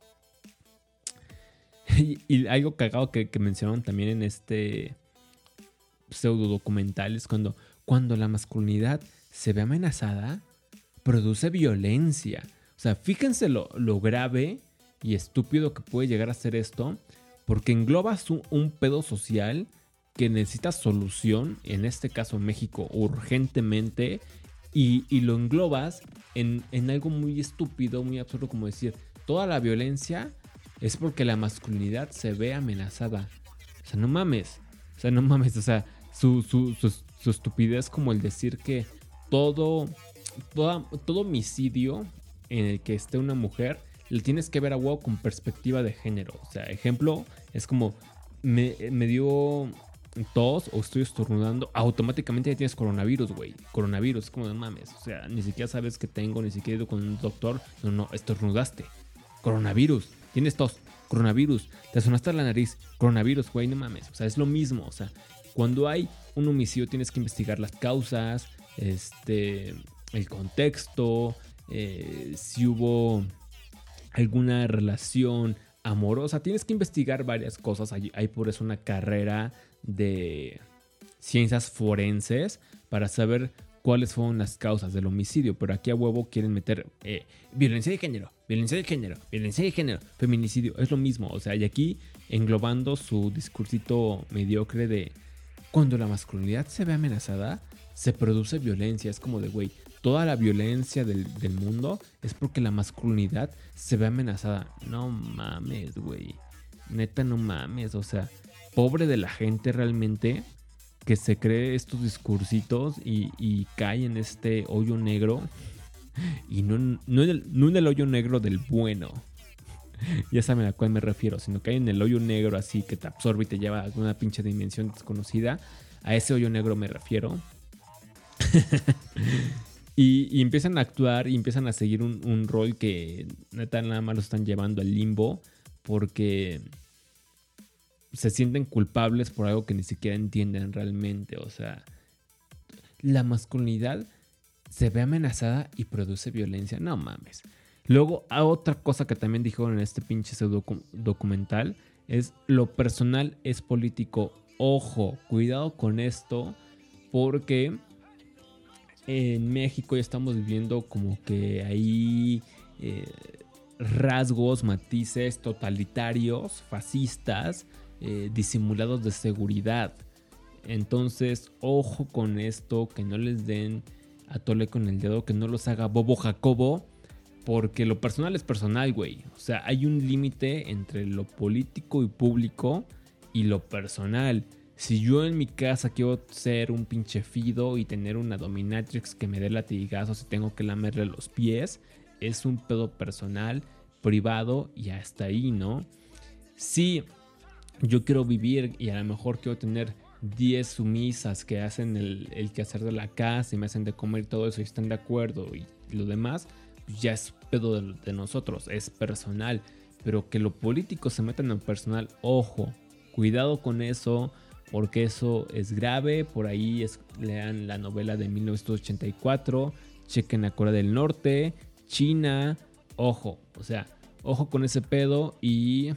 Y, algo cagado que, mencionaron también en este pseudo documental es cuando, cuando la masculinidad se ve amenazada, produce violencia. O sea, fíjense lo, grave y estúpido que puede llegar a ser esto, porque englobas un, un pedo social que necesita solución, en este caso México, urgentemente, y, lo englobas en, en, algo muy estúpido, muy absurdo, como decir, toda la violencia es porque la masculinidad se ve amenazada. O sea, no mames. O sea, no mames. O sea, su, su, su, estupidez como el decir que todo todo, homicidio en el que esté una mujer, le tienes que ver a huevo con perspectiva de género. O sea, ejemplo, es como me, dio tos o estoy estornudando, automáticamente ya tienes coronavirus, güey. Coronavirus, es como de mames. O sea, ni siquiera sabes que tengo, ni siquiera he ido con un doctor. No, no, estornudaste. Coronavirus. Tienes tos. Coronavirus. Te sonaste la nariz. Coronavirus, güey, no mames. O sea, es lo mismo. O sea, cuando hay un homicidio tienes que investigar las causas. Este el contexto, eh, si hubo alguna relación amorosa. Tienes que investigar varias cosas. Hay, por eso una carrera de ciencias forenses para saber cuáles fueron las causas del homicidio. Pero aquí a huevo quieren meter eh, violencia de género, violencia de género, violencia de género, feminicidio. Es lo mismo. O sea, y aquí englobando su discursito mediocre de cuando la masculinidad se ve amenazada, se produce violencia. Es como de, güey, toda la violencia del, mundo es porque la masculinidad se ve amenazada. No mames, güey. Neta, no mames. O sea, pobre de la gente realmente que se cree estos discursitos y, cae en este hoyo negro. Y no, no, en el, hoyo negro del bueno. ya saben a cuál me refiero, sino cae en el hoyo negro así que te absorbe y te lleva a una pinche dimensión desconocida. A ese hoyo negro me refiero. Y, empiezan a actuar y empiezan a seguir un, rol que neta nada más lo están llevando al limbo porque se sienten culpables por algo que ni siquiera entienden realmente. O sea, la masculinidad se ve amenazada y produce violencia. No mames. Luego, a otra cosa que también dijeron en este pinche pseudo documental es lo personal es político. Ojo, cuidado con esto porque en México ya estamos viviendo como que hay eh, rasgos, matices totalitarios, fascistas, eh, disimulados de seguridad. Entonces, ojo con esto, que no les den a tole con el dedo, que no los haga Bobo Jacobo, porque lo personal es personal, güey. O sea, hay un límite entre lo político y público y lo personal. Si yo en mi casa quiero ser un pinche fido y tener una dominatrix que me dé latigazos y tengo que lamerle los pies, es un pedo personal, privado y hasta ahí, ¿no? Si yo quiero vivir y a lo mejor quiero tener 10 sumisas que hacen el, el quehacer de la casa y me hacen de comer todo eso y están de acuerdo y lo demás, pues ya es pedo de, nosotros, es personal. Pero que lo político se meta en personal, ojo, cuidado con eso, porque eso es grave. Por ahí lean la novela de 1984, chequen la Corea del Norte, China, ojo, o sea, ojo con ese pedo y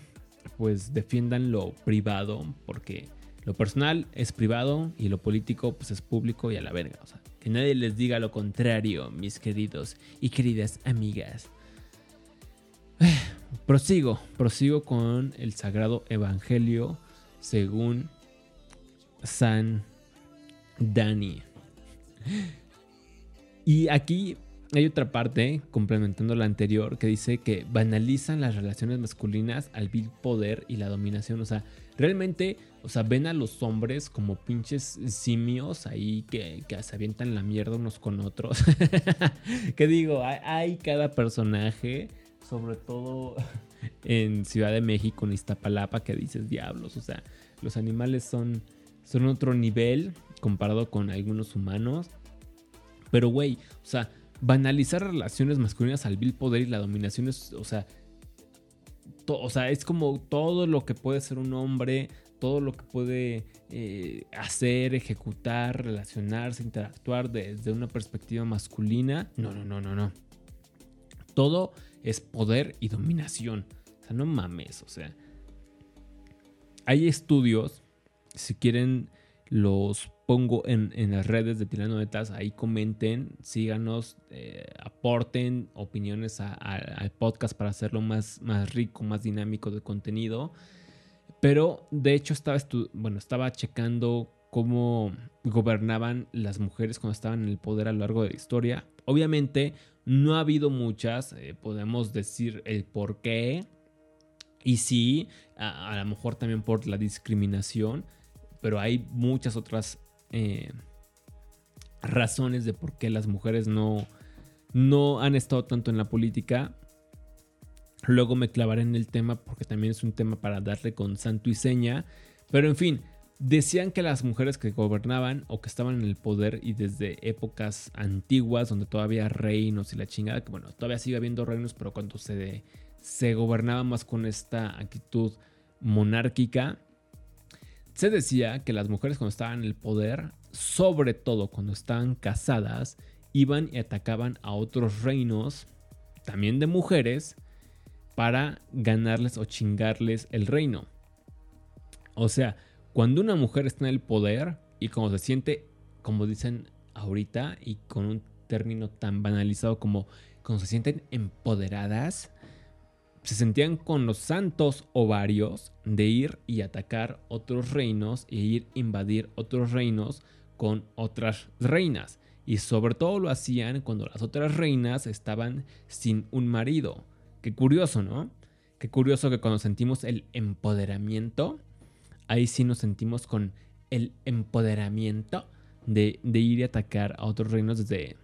pues defiendan lo privado, porque lo personal es privado y lo político pues es público y a la verga. O sea, que nadie les diga lo contrario, mis queridos y queridas amigas. Prosigo, prosigo con el Sagrado Evangelio según San Dani. Y aquí hay otra parte, complementando la anterior, que dice que banalizan las relaciones masculinas al vil poder y la dominación. O sea, realmente, o sea, ven a los hombres como pinches simios ahí que, se avientan la mierda unos con otros. que digo, hay, cada personaje, sobre todo en Ciudad de México, en Iztapalapa, que dices diablos. O sea, los animales son, son otro nivel comparado con algunos humanos. Pero, güey, o sea, banalizar relaciones masculinas al vil poder y la dominación es, o sea, o sea, es como todo lo que puede ser un hombre, todo lo que puede eh, hacer, ejecutar, relacionarse, interactuar desde una perspectiva masculina. No, no, no, no, no. Todo es poder y dominación. O sea, no mames, o sea. Hay estudios, si quieren los pongo en, las redes de Tirano de ahí comenten, síganos, eh, aporten opiniones al podcast para hacerlo más, más rico, más dinámico de contenido. Pero de hecho estaba, bueno, estaba checando cómo gobernaban las mujeres cuando estaban en el poder a lo largo de la historia. Obviamente no ha habido muchas, eh, podemos decir el por qué. Y sí, a, a lo mejor también por la discriminación pero hay muchas otras eh, razones de por qué las mujeres no, no han estado tanto en la política. Luego me clavaré en el tema porque también es un tema para darle con santo y seña. Pero en fin, decían que las mujeres que gobernaban o que estaban en el poder y desde épocas antiguas donde todavía reinos y la chingada, que bueno, todavía sigue habiendo reinos, pero cuando se, se gobernaba más con esta actitud monárquica, se decía que las mujeres cuando estaban en el poder, sobre todo cuando estaban casadas, iban y atacaban a otros reinos, también de mujeres, para ganarles o chingarles el reino. O sea, cuando una mujer está en el poder y como se siente, como dicen ahorita, y con un término tan banalizado como cuando se sienten empoderadas, se sentían con los santos ovarios de ir y atacar otros reinos e ir invadir otros reinos con otras reinas. Y sobre todo lo hacían cuando las otras reinas estaban sin un marido. Qué curioso, ¿no? Qué curioso que cuando sentimos el empoderamiento, ahí sí nos sentimos con el empoderamiento de, de ir y atacar a otros reinos desde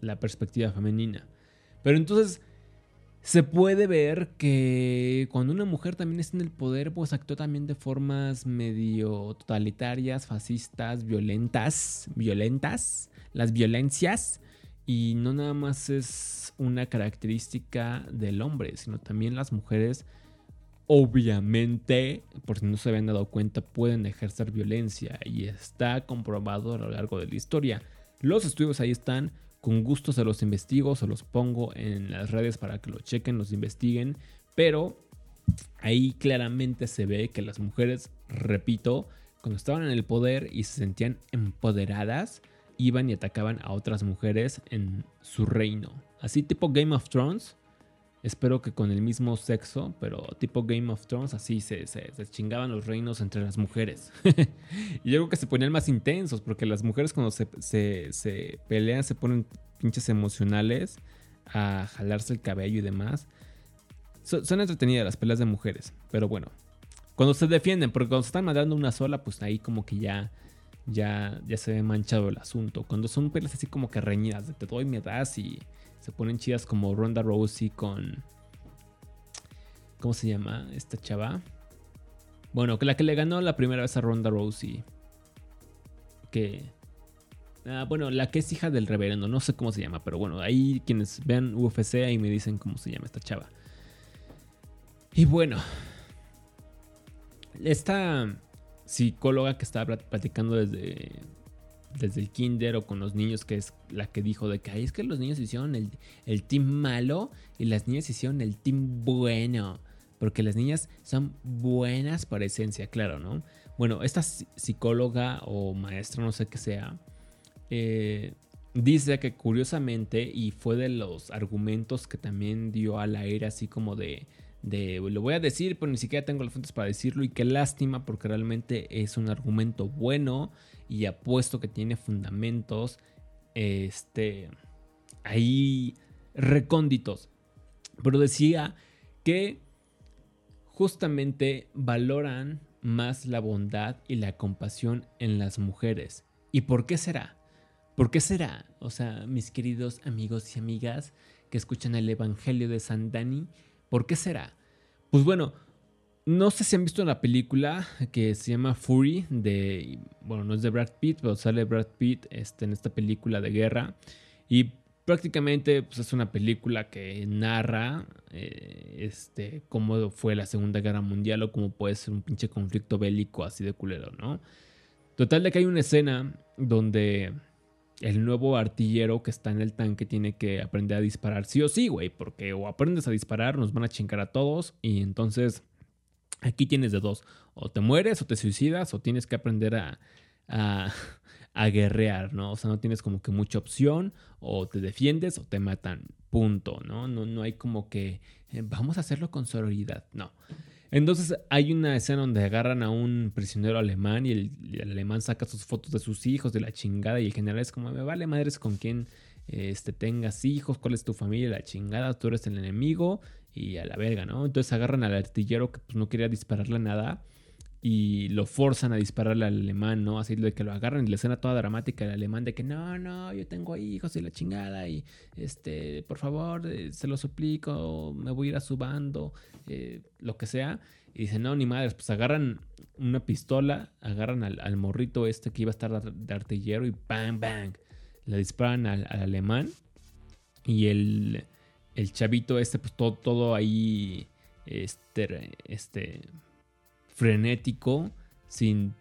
la perspectiva femenina. Pero entonces se puede ver que cuando una mujer también está en el poder, pues actúa también de formas medio totalitarias, fascistas, violentas, violentas, las violencias. Y no nada más es una característica del hombre, sino también las mujeres, obviamente, por si no se habían dado cuenta, pueden ejercer violencia. Y está comprobado a lo largo de la historia. Los estudios ahí están con gusto se los investigo, se los pongo en las redes para que lo chequen, los investiguen. Pero ahí claramente se ve que las mujeres, repito, cuando estaban en el poder y se sentían empoderadas, iban y atacaban a otras mujeres en su reino. Así tipo Game of Thrones. Espero que con el mismo sexo, pero tipo Game of Thrones, así se, se, chingaban los reinos entre las mujeres. y yo creo que se ponían más intensos, porque las mujeres cuando se, se, pelean se ponen pinches emocionales a jalarse el cabello y demás. son entretenidas las peleas de mujeres, pero bueno. Cuando se defienden, porque cuando se están mandando una sola, pues ahí como que ya, ya, ya se ve manchado el asunto. Cuando son peleas así como que reñidas, de te doy mi edad y se ponen chidas como Ronda Rousey con. ¿Cómo se llama esta chava? Bueno, que la que le ganó la primera vez a Ronda Rousey. Que. Ah, bueno, la que es hija del reverendo, no sé cómo se llama, pero bueno, ahí quienes vean UFC ahí me dicen cómo se llama esta chava. Y bueno, esta psicóloga que estaba platicando desde desde el kinder o con los niños, que es la que dijo de que es que los niños hicieron el, el team malo y las niñas hicieron el team bueno. Porque las niñas son buenas por esencia, claro, ¿no? Bueno, esta psicóloga o maestra, no sé qué sea, eh, dice que curiosamente, y fue de los argumentos que también dio al aire, así como de, de lo voy a decir, pero ni siquiera tengo las fuentes para decirlo, y qué lástima, porque realmente es un argumento bueno y apuesto que tiene fundamentos este, ahí recónditos. Pero decía que justamente valoran más la bondad y la compasión en las mujeres. ¿Y por qué será? ¿Por qué será? O sea, mis queridos amigos y amigas que escuchan el Evangelio de San Dani, ¿por qué será? Pues bueno, no sé si han visto una película que se llama Fury, de, bueno, no es de Brad Pitt, pero sale Brad Pitt este, en esta película de guerra. Y prácticamente pues, es una película que narra eh, este, cómo fue la Segunda Guerra Mundial o cómo puede ser un pinche conflicto bélico así de culero, ¿no? Total de que hay una escena donde el nuevo artillero que está en el tanque tiene que aprender a disparar sí o sí, güey, porque o aprendes a disparar, nos van a chingar a todos y entonces Aquí tienes de dos, o te mueres o te suicidas o tienes que aprender a, a, guerrear, ¿no? O sea, no tienes como que mucha opción, o te defiendes o te matan, punto, ¿no? No, no hay como que eh, vamos a hacerlo con sororidad, no. Entonces hay una escena donde agarran a un prisionero alemán y el, el, alemán saca sus fotos de sus hijos, de la chingada, y el general es como, me vale madres con quién este, tengas hijos, cuál es tu familia, la chingada, tú eres el enemigo y a la verga, ¿no? Entonces agarran al artillero que pues, no quería dispararle nada y lo forzan a dispararle al alemán, ¿no? Así de que lo agarran y la escena toda dramática del alemán de que no, no, yo tengo hijos y la chingada y este, por favor, eh, se lo suplico, me voy a ir a su bando, eh, lo que sea. Y dicen, no, ni madres, pues agarran una pistola, agarran al, morrito este que iba a estar de artillero y bang, bang, le disparan al alemán y el el chavito este, pues todo, todo ahí, este, este, frenético, sin,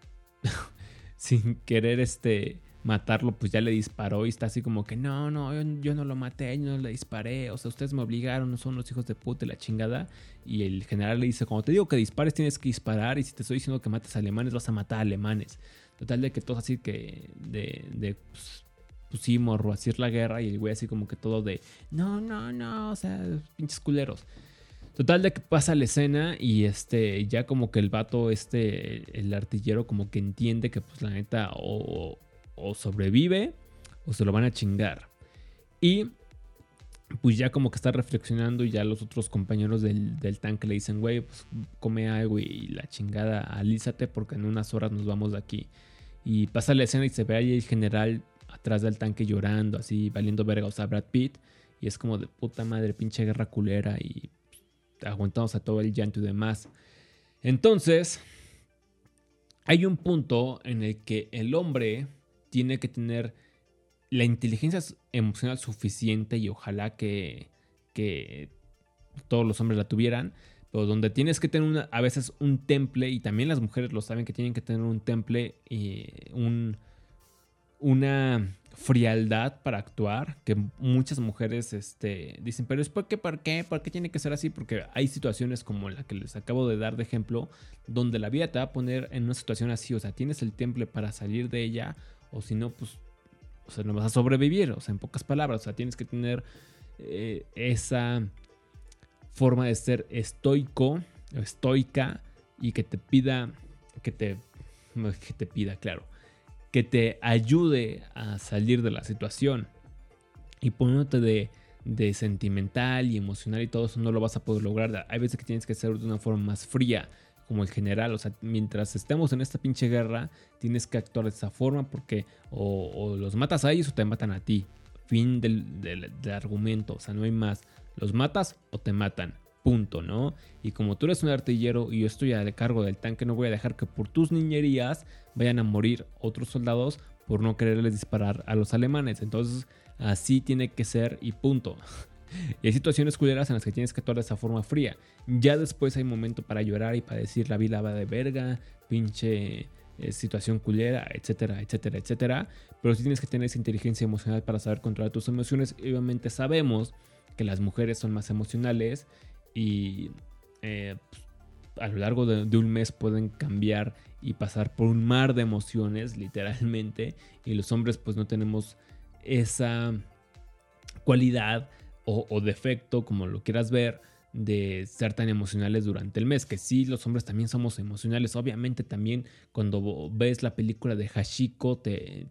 sin querer, este, matarlo, pues ya le disparó y está así como que, no, no, yo, no lo maté, yo no le disparé, o sea, ustedes me obligaron, no son los hijos de puta la chingada. Y el general le dice, como te digo que dispares, tienes que disparar, y si te estoy diciendo que mates a alemanes, vas a matar a alemanes. Total de que todos así que, de, de pues, sí, morro, así la guerra. Y el güey así como que todo de, no, no, no, o sea, pinches culeros. Total de que pasa la escena y este, ya como que el vato, este, el artillero como que entiende que pues la neta o, sobrevive o se lo van a chingar. Y pues ya como que está reflexionando y ya los otros compañeros del, del tanque le dicen, güey, pues come algo y la chingada, alízate porque en unas horas nos vamos de aquí. Y pasa la escena y se ve ahí el general atrás del tanque llorando, así, valiendo verga, o Brad Pitt. Y es como de puta madre, pinche guerra culera y aguantamos a todo el llanto y demás. Entonces, hay un punto en el que el hombre tiene que tener la inteligencia emocional suficiente y ojalá que, que todos los hombres la tuvieran, pero donde tienes que tener una, a veces un temple, y también las mujeres lo saben que tienen que tener un temple y un, una frialdad para actuar que muchas mujeres este, dicen, pero es porque, ¿por qué? ¿Por qué tiene que ser así? Porque hay situaciones como la que les acabo de dar de ejemplo, donde la vida te va a poner en una situación así, o sea, tienes el temple para salir de ella, o si no, pues, o sea, no vas a sobrevivir, o sea, en pocas palabras, o sea, tienes que tener eh, esa forma de ser estoico estoica y que te pida, que te, que te pida, claro, que te ayude a salir de la situación y poniéndote de, sentimental y emocional y todo eso no lo vas a poder lograr. Hay veces que tienes que ser de una forma más fría, como el general. O sea, mientras estemos en esta pinche guerra, tienes que actuar de esa forma porque o, los matas a ellos o te matan a ti. Fin del, del, argumento. O sea, no hay más. Los matas o te matan. Punto, ¿no? Y como tú eres un artillero y yo estoy a cargo del tanque, no voy a dejar que por tus niñerías vayan a morir otros soldados por no quererles disparar a los alemanes. Entonces, así tiene que ser y punto. Y hay situaciones culeras en las que tienes que actuar de esa forma fría. Ya después hay momento para llorar y para decir la vida va de verga, pinche eh, situación culera, etcétera, etcétera, etcétera. Pero sí tienes que tener esa inteligencia emocional para saber controlar tus emociones. Obviamente sabemos que las mujeres son más emocionales y eh, a lo largo de, un mes pueden cambiar y pasar por un mar de emociones, literalmente. Y los hombres pues no tenemos esa cualidad o, defecto, como lo quieras ver, de ser tan emocionales durante el mes. Que sí, los hombres también somos emocionales. Obviamente también cuando ves la película de Hashiko te,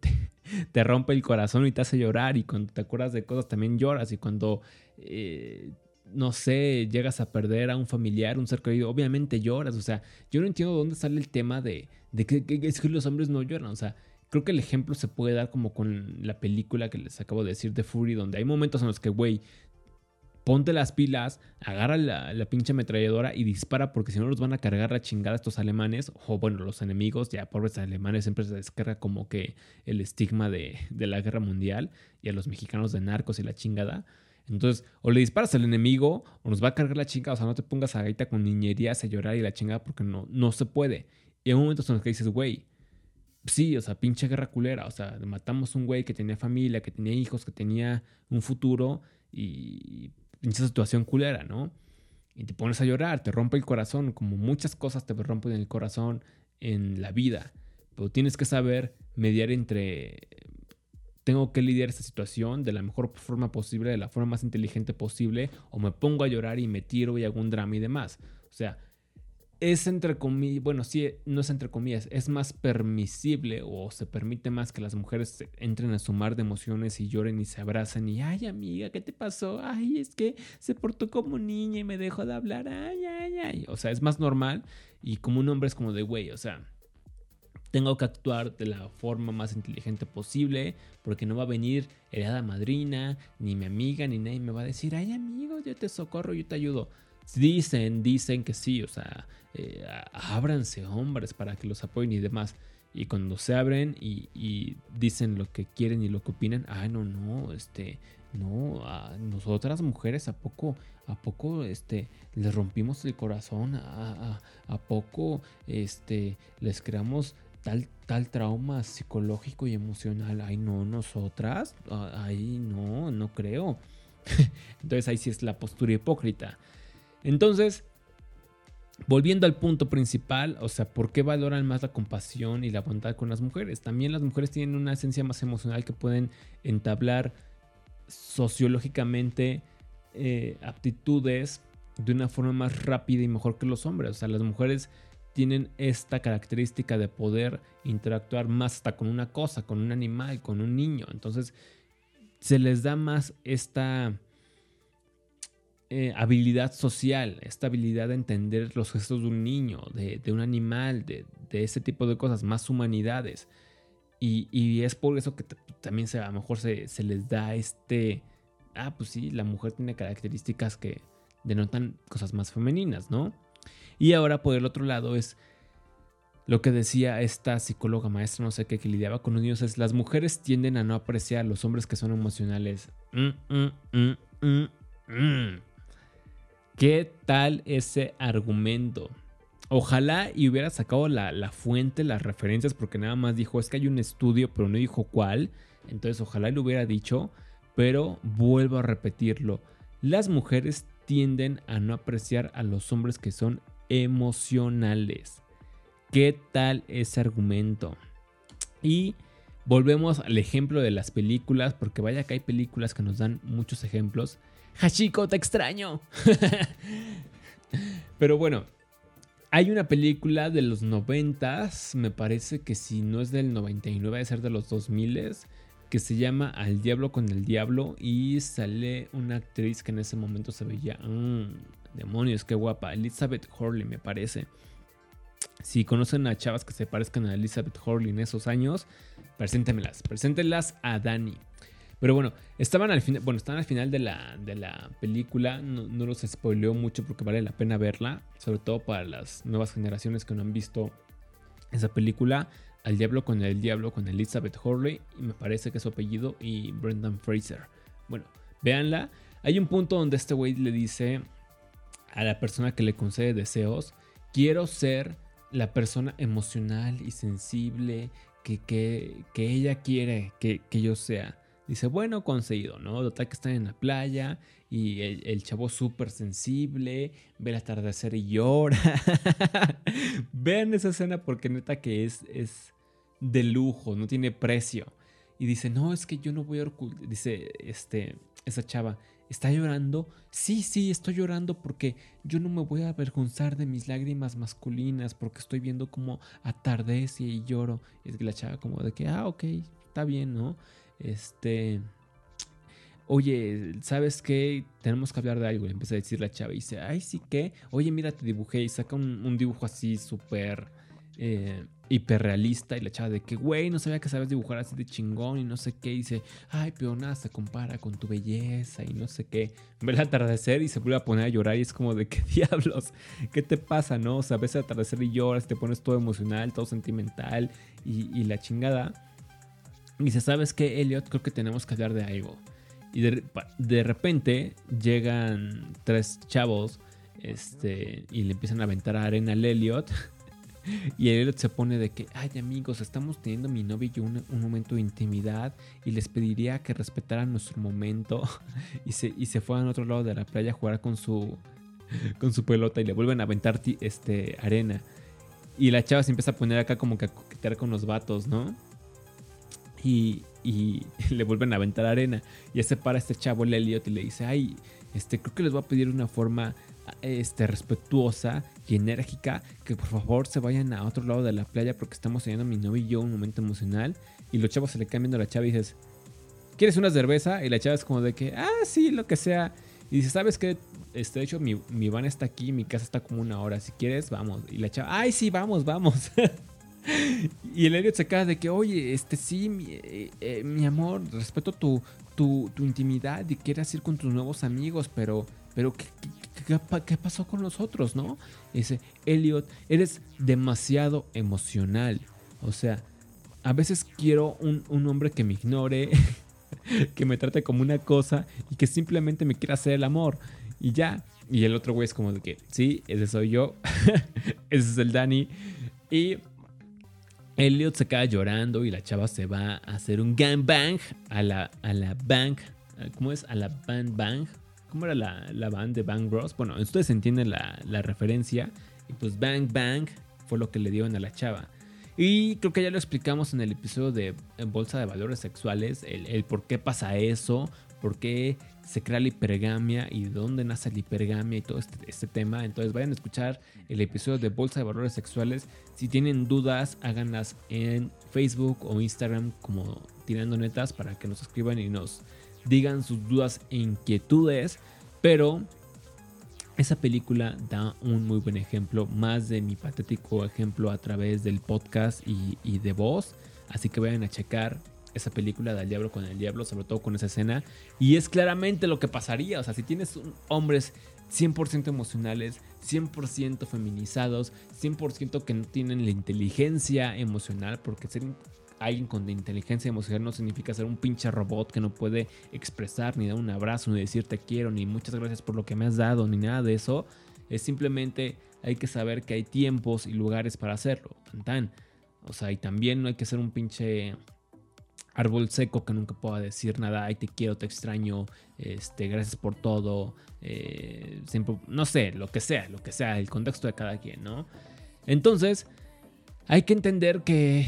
te, rompe el corazón y te hace llorar. Y cuando te acuerdas de cosas también lloras. Y cuando, eh, no sé, llegas a perder a un familiar, un ser querido, obviamente lloras. O sea, yo no entiendo dónde sale el tema de, de que, que, que los hombres no lloran. O sea, creo que el ejemplo se puede dar como con la película que les acabo de decir de Fury, donde hay momentos en los que, güey, ponte las pilas, agarra la, pinche ametralladora y dispara porque si no los van a cargar la chingada estos alemanes o bueno, los enemigos, ya pobres alemanes siempre se descarga como que el estigma de, la guerra mundial y a los mexicanos de narcos y la chingada. Entonces, o le disparas al enemigo o nos va a cargar la chingada, o sea, no te pongas a gaita con niñerías a llorar y la chingada porque no, no se puede. Y hay momentos en los que dices, güey, sí, o sea, pinche guerra culera, o sea, matamos un güey que tenía familia, que tenía hijos, que tenía un futuro y pinche situación culera, ¿no? Y te pones a llorar, te rompe el corazón, como muchas cosas te rompen el corazón en la vida. Pero tienes que saber mediar entre tengo que lidiar esta situación de la mejor forma posible, de la forma más inteligente posible, o me pongo a llorar y me tiro y hago un drama y demás. O sea, es entre comillas, bueno, sí, no es entre comillas, es más permisible o se permite más que las mujeres entren a su mar de emociones y lloren y se abracen y, ay amiga, ¿qué te pasó? Ay, es que se portó como niña y me dejó de hablar, ay, ay, ay. O sea, es más normal y como un hombre es como de, güey, o sea, tengo que actuar de la forma más inteligente posible porque no va a venir el madrina, ni mi amiga, ni nadie me va a decir, ay amigo, yo te socorro, yo te ayudo. Dicen, dicen que sí, o sea, eh, ábranse hombres para que los apoyen y demás. Y cuando se abren y, dicen lo que quieren y lo que opinan, ah, no, no, este, no, a nosotras mujeres, ¿a poco, a poco, este, les rompimos el corazón? ¿A, a, poco, este, les creamos tal, tal trauma psicológico y emocional? Ay, no, nosotras, ay, no, no creo. Entonces ahí sí es la postura hipócrita. Entonces, volviendo al punto principal, o sea, ¿por qué valoran más la compasión y la bondad con las mujeres? También las mujeres tienen una esencia más emocional que pueden entablar sociológicamente eh, aptitudes de una forma más rápida y mejor que los hombres. O sea, las mujeres tienen esta característica de poder interactuar más hasta con una cosa, con un animal, con un niño. Entonces, se les da más esta eh, habilidad social, esta habilidad de entender los gestos de un niño, de, un animal, de, ese tipo de cosas, más humanidades. Y, es por eso que también se, a lo mejor se, les da este, ah, pues sí, la mujer tiene características que denotan cosas más femeninas, ¿no? Y ahora por el otro lado es lo que decía esta psicóloga maestra, no sé qué, que lidiaba con los niños, es las mujeres tienden a no apreciar a los hombres que son emocionales. Mm, mm, mm, ¿Qué tal ese argumento? Ojalá y hubiera sacado la, fuente, las referencias, porque nada más dijo, es que hay un estudio, pero no dijo cuál. Entonces ojalá lo hubiera dicho, pero vuelvo a repetirlo. Las mujeres tienden a no apreciar a los hombres que son emocionales. ¿Qué tal ese argumento? Y volvemos al ejemplo de las películas, porque vaya que hay películas que nos dan muchos ejemplos. Hachiko, te extraño. Pero bueno, hay una película de los 90, me parece que si no es del 99, debe ser de los 2000, que se llama Al Diablo con el Diablo y sale una actriz que en ese momento se veía, mmm, demonios, qué guapa, Elizabeth Hurley me parece. Si conocen a chavas que se parezcan a Elizabeth Hurley en esos años, preséntemelas, preséntenlas a Dani. Pero bueno, estaban al final, bueno, están al final de la, de la película. No, los spoileo mucho porque vale la pena verla. Sobre todo para las nuevas generaciones que no han visto esa película. Al Diablo con el Diablo con Elizabeth Hurley. Y me parece que es su apellido. Y Brendan Fraser. Bueno, véanla. Hay un punto donde este güey le dice a la persona que le concede deseos. Quiero ser la persona emocional y sensible que, que, que ella quiere que, que yo sea. Dice, bueno, conseguido, ¿no? Total que están en la playa y el, chavo súper sensible, ve el atardecer y llora. Vean esa escena porque neta que es de lujo, no tiene precio. Y dice, no, es que yo no voy a ocultar, dice este, esa chava, ¿está llorando? Sí, sí, estoy llorando porque yo no me voy a avergonzar de mis lágrimas masculinas porque estoy viendo como atardece y lloro. Y es que la chava como de que, ah, ok, está bien, ¿no? Este. Oye, ¿sabes qué? Tenemos que hablar de algo. Le empieza a decir la chava y dice, ay, sí que. Oye, mira, te dibujé. Y saca un, dibujo así súper eh, hiperrealista. Y la chava de que, güey, no sabía que sabes dibujar así de chingón y no sé qué. Y dice, ay, pero nada se compara con tu belleza y no sé qué. Ve el atardecer y se vuelve a poner a llorar. Y es como de qué diablos, ¿qué te pasa, no? O sea, ves el atardecer y lloras, te pones todo emocional, todo sentimental y la chingada. Y dice, ¿sabes qué, Elliot? Creo que tenemos que hablar de algo. Y de, repente llegan tres chavos este, y le empiezan a aventar arena al Elliot. Y el Elliot se pone de que, ay amigos, estamos teniendo mi novio y yo un, momento de intimidad y les pediría que respetaran nuestro momento. Y se, y se fueran a otro lado de la playa a jugar con su, con su pelota y le vuelven a aventar este, arena. Y la chava se empieza a poner acá como que a coquetear con los vatos, ¿no? y, le vuelven a aventar arena. Y se para este chavo, el Elliot, y le dice, ay, este, creo que les voy a pedir una forma este, respetuosa y enérgica que por favor se vayan a otro lado de la playa porque estamos teniendo mi novio y yo un momento emocional. Y los chavos se le cambian a la chava y dices, ¿quieres una cerveza? Y la chava es como de que, ah, sí, lo que sea. Y dice, ¿sabes qué? Este, de hecho, mi, mi van está aquí, mi casa está como una hora. Si quieres, vamos. Y la chava, ay, sí, vamos, vamos. Y el Elliot se queda de que, oye, este sí, mi, eh, eh, amor, respeto tu, tu, intimidad y quieres ir con tus nuevos amigos, pero, pero ¿qué, qué, pasó con los otros, no? dice, Elliot, eres demasiado emocional. O sea, a veces quiero un, un hombre que me ignore, que me trate como una cosa y que simplemente me quiera hacer el amor. Y ya. Y el otro güey es como de que, sí, ese soy yo. ese es el Danny. Y Elliot se queda llorando y la chava se va a hacer un gangbang a la, a la bank. ¿Cómo es? A la band bang. ¿Cómo era la, la band de Bang Bros? Bueno, ustedes entienden la, la referencia. Y pues Bang Bang fue lo que le dieron a la chava. Y creo que ya lo explicamos en el episodio de Bolsa de Valores Sexuales, el, el por qué pasa eso, por qué se crea la hipergamia y de dónde nace la hipergamia y todo este, este, tema. Entonces vayan a escuchar el episodio de Bolsa de Valores Sexuales. Si tienen dudas, háganlas en Facebook o Instagram como Tirando Netas para que nos escriban y nos digan sus dudas e inquietudes. Pero esa película da un muy buen ejemplo, más de mi patético ejemplo a través del podcast y, de voz. Así que vayan a checar esa película del diablo con el diablo, sobre todo con esa escena. Y es claramente lo que pasaría. O sea, si tienes hombres 100% emocionales, 100% feminizados, 100% que no tienen la inteligencia emocional, porque ser alguien con inteligencia emocional no significa ser un pinche robot que no puede expresar, ni dar un abrazo, ni decir te quiero, ni muchas gracias por lo que me has dado, ni nada de eso. Es simplemente hay que saber que hay tiempos y lugares para hacerlo. Tan, O sea, y también no hay que ser un pinche árbol seco que nunca pueda decir nada, ay te quiero, te extraño, este, gracias por todo, eh, no sé, lo que sea, lo que sea, el contexto de cada quien, ¿no? Entonces, hay que entender que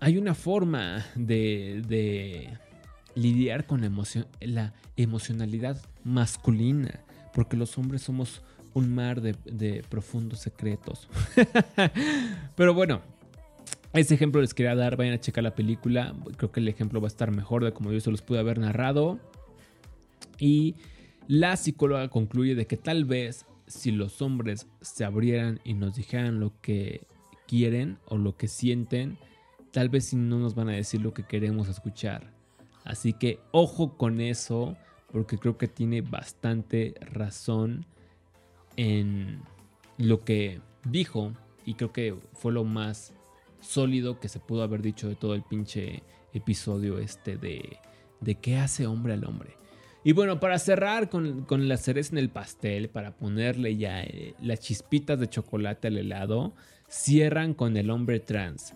hay una forma de, lidiar con la, la emocionalidad masculina, porque los hombres somos un mar de, de profundos secretos. Pero bueno, ese ejemplo les quería dar, vayan a checar la película, creo que el ejemplo va a estar mejor de como yo se los pude haber narrado. Y la psicóloga concluye de que tal vez si los hombres se abrieran y nos dijeran lo que quieren o lo que sienten, tal vez si no nos van a decir lo que queremos escuchar. Así que ojo con eso, porque creo que tiene bastante razón en lo que dijo y creo que fue lo más sólido que se pudo haber dicho de todo el pinche episodio este de, de qué hace hombre al hombre. Y bueno, para cerrar con, la cereza en el pastel, para ponerle ya eh, las chispitas de chocolate al helado, cierran con el hombre trans.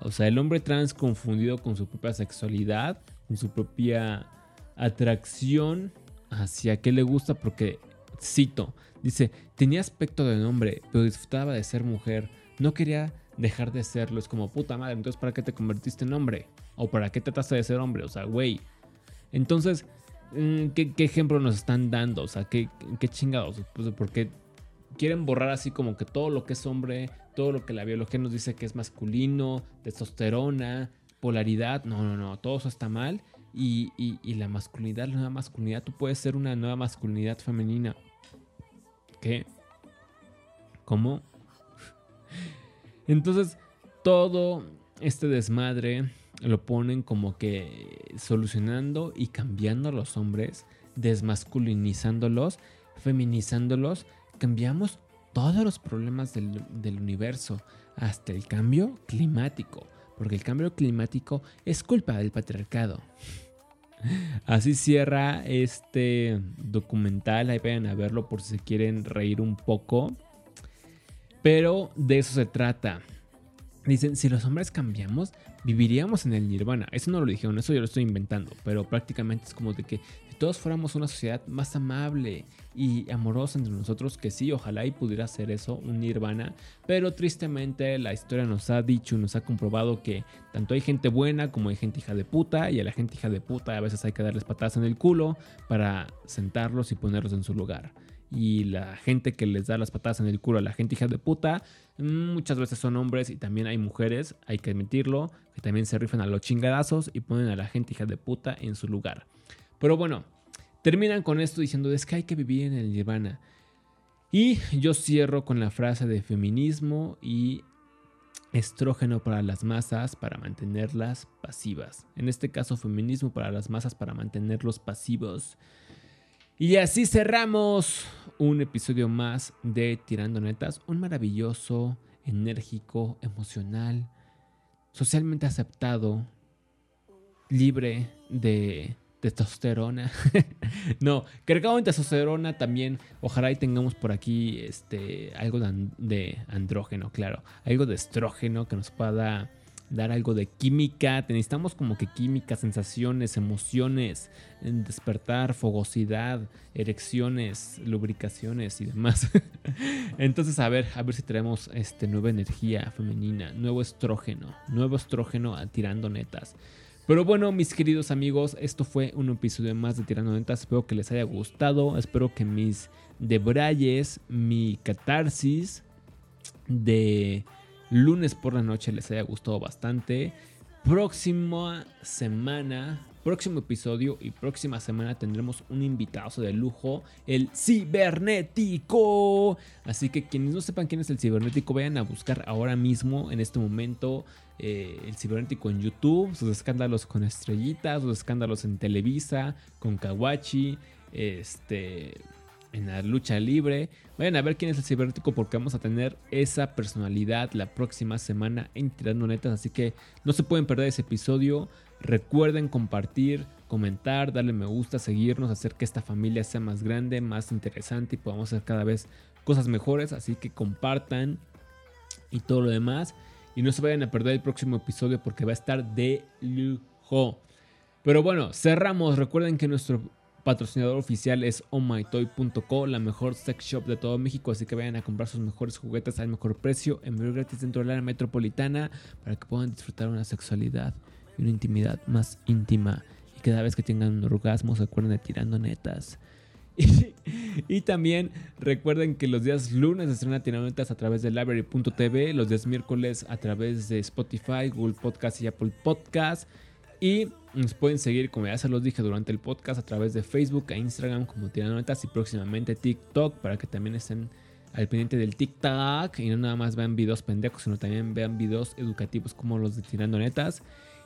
O sea, el hombre trans confundido con su propia sexualidad, con su propia atracción hacia qué le gusta, porque, cito, dice, tenía aspecto de hombre, pero disfrutaba de ser mujer, no quería dejar de serlo, es como puta madre, entonces ¿para qué te convertiste en hombre? ¿O para qué trataste de ser hombre? O sea, güey. Entonces, mm, ¿qué, ejemplo nos están dando? O sea, ¿qué, qué chingados? Pues porque quieren borrar así como que todo lo que es hombre, todo lo que la biología nos dice que es masculino, testosterona, polaridad. No, no, no, todo eso está mal. Y, y, la masculinidad, la nueva masculinidad, tú puedes ser una nueva masculinidad femenina. ¿Qué? ¿Cómo? Entonces, todo este desmadre lo ponen como que solucionando y cambiando a los hombres, desmasculinizándolos, feminizándolos, cambiamos todos los problemas del, universo, hasta el cambio climático, porque el cambio climático es culpa del patriarcado. Así cierra este documental, ahí vayan a verlo por si se quieren reír un poco. Pero de eso se trata. Dicen, si los hombres cambiamos, viviríamos en el nirvana. Eso no lo dijeron, eso yo lo estoy inventando. Pero prácticamente es como de que todos fuéramos una sociedad más amable y amorosa entre nosotros, que sí, ojalá y pudiera ser eso, un nirvana. Pero tristemente la historia nos ha dicho nos ha comprobado que tanto hay gente buena como hay gente hija de puta. Y a la gente hija de puta a veces hay que darles patadas en el culo para sentarlos y ponerlos en su lugar y la gente que les da las patadas en el culo a la gente hija de puta, muchas veces son hombres y también hay mujeres, hay que admitirlo, que también se rifan a los chingadazos y ponen a la gente hija de puta en su lugar. Pero bueno, terminan con esto diciendo es que hay que vivir en el nirvana. Y yo cierro con la frase de feminismo y estrógeno para las masas para mantenerlas pasivas. En este caso, feminismo para las masas para mantenerlos pasivos. Y así cerramos un episodio más de Tirando Netas, un maravilloso, enérgico, emocional, socialmente aceptado, libre de testosterona. no, cargado en testosterona también. Ojalá y tengamos por aquí este, algo de, andrógeno, claro. Algo de estrógeno que nos pueda dar algo de química. Necesitamos como que química, sensaciones, emociones, despertar, fogosidad, erecciones, lubricaciones y demás. Entonces, a ver, a ver si tenemos este, nueva energía femenina, nuevo estrógeno, nuevo estrógeno tirando netas. Pero bueno, mis queridos amigos, esto fue un episodio más de Tirando Netas. Espero que les haya gustado. Espero que mis debrayes, mi catarsis de lunes por la noche les haya gustado bastante. Próxima semana, próximo episodio y próxima semana tendremos un invitado de lujo, el cibernético. Así que quienes no sepan quién es el cibernético, vayan a buscar ahora mismo, en este momento, eh, el cibernético en YouTube, sus escándalos con estrellitas, sus escándalos en Televisa, con Kawachi, este en la lucha libre. Vayan a ver quién es el cibernético porque vamos a tener esa personalidad la próxima semana en Tirando Netas. Así que no se pueden perder ese episodio. Recuerden compartir, comentar, darle me gusta, seguirnos, hacer que esta familia sea más grande, más interesante y podamos hacer cada vez cosas mejores. Así que compartan y todo lo demás. Y no se vayan a perder el próximo episodio porque va a estar de lujo. Pero bueno, cerramos. Recuerden que nuestro patrocinador oficial es ohmytoy.co, la mejor sex shop de todo México, así que vayan a comprar sus mejores juguetes al mejor precio, envío gratis dentro del área metropolitana para que puedan disfrutar una sexualidad y una intimidad más íntima. Y cada vez que tengan un orgasmo se acuerden de tirando netas. Y, también recuerden que los días lunes se Tirando Netas a través de library.tv, los días miércoles a través de Spotify, Google Podcast y Apple Podcast. Y nos pueden seguir, como ya se los dije durante el podcast, a través de Facebook e Instagram como Tirando Netas y próximamente TikTok para que también estén al pendiente del TikTok y no nada más vean videos pendejos, sino también vean videos educativos como los de Tirando Netas.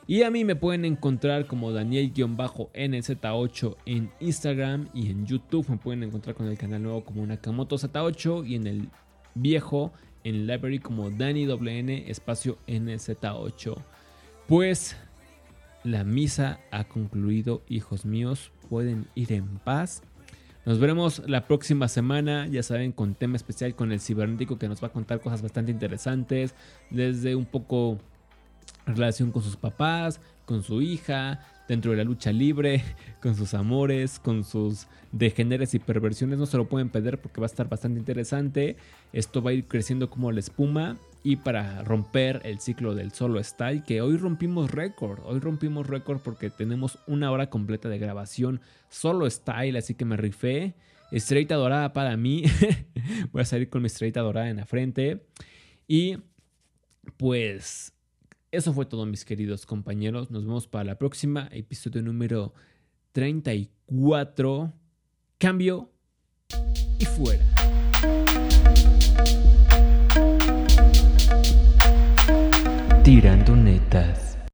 Y a mí me pueden encontrar como Daniel-NZ8 en Instagram y en YouTube. Me pueden encontrar con el canal nuevo como Nakamoto Z8 y en el viejo en library como DaniWN espacio NZ8. Pues la misa ha concluido, hijos míos. Pueden ir en paz. Nos veremos la próxima semana, ya saben, con tema especial con el cibernético que nos va a contar cosas bastante interesantes. Desde un poco relación con sus papás, con su hija, dentro de la lucha libre, con sus amores, con sus degeneres y perversiones. No se lo pueden perder porque va a estar bastante interesante. Esto va a ir creciendo como la espuma. Y para romper el ciclo del solo style, que hoy rompimos récord. Hoy rompimos récord porque tenemos una hora completa de grabación solo style, así que me rifé. Estrellita dorada para mí. Voy a salir con mi estrellita dorada en la frente. Y pues eso fue todo, mis queridos compañeros. Nos vemos para la próxima, episodio número 34. Cambio y fuera. Tirando netas.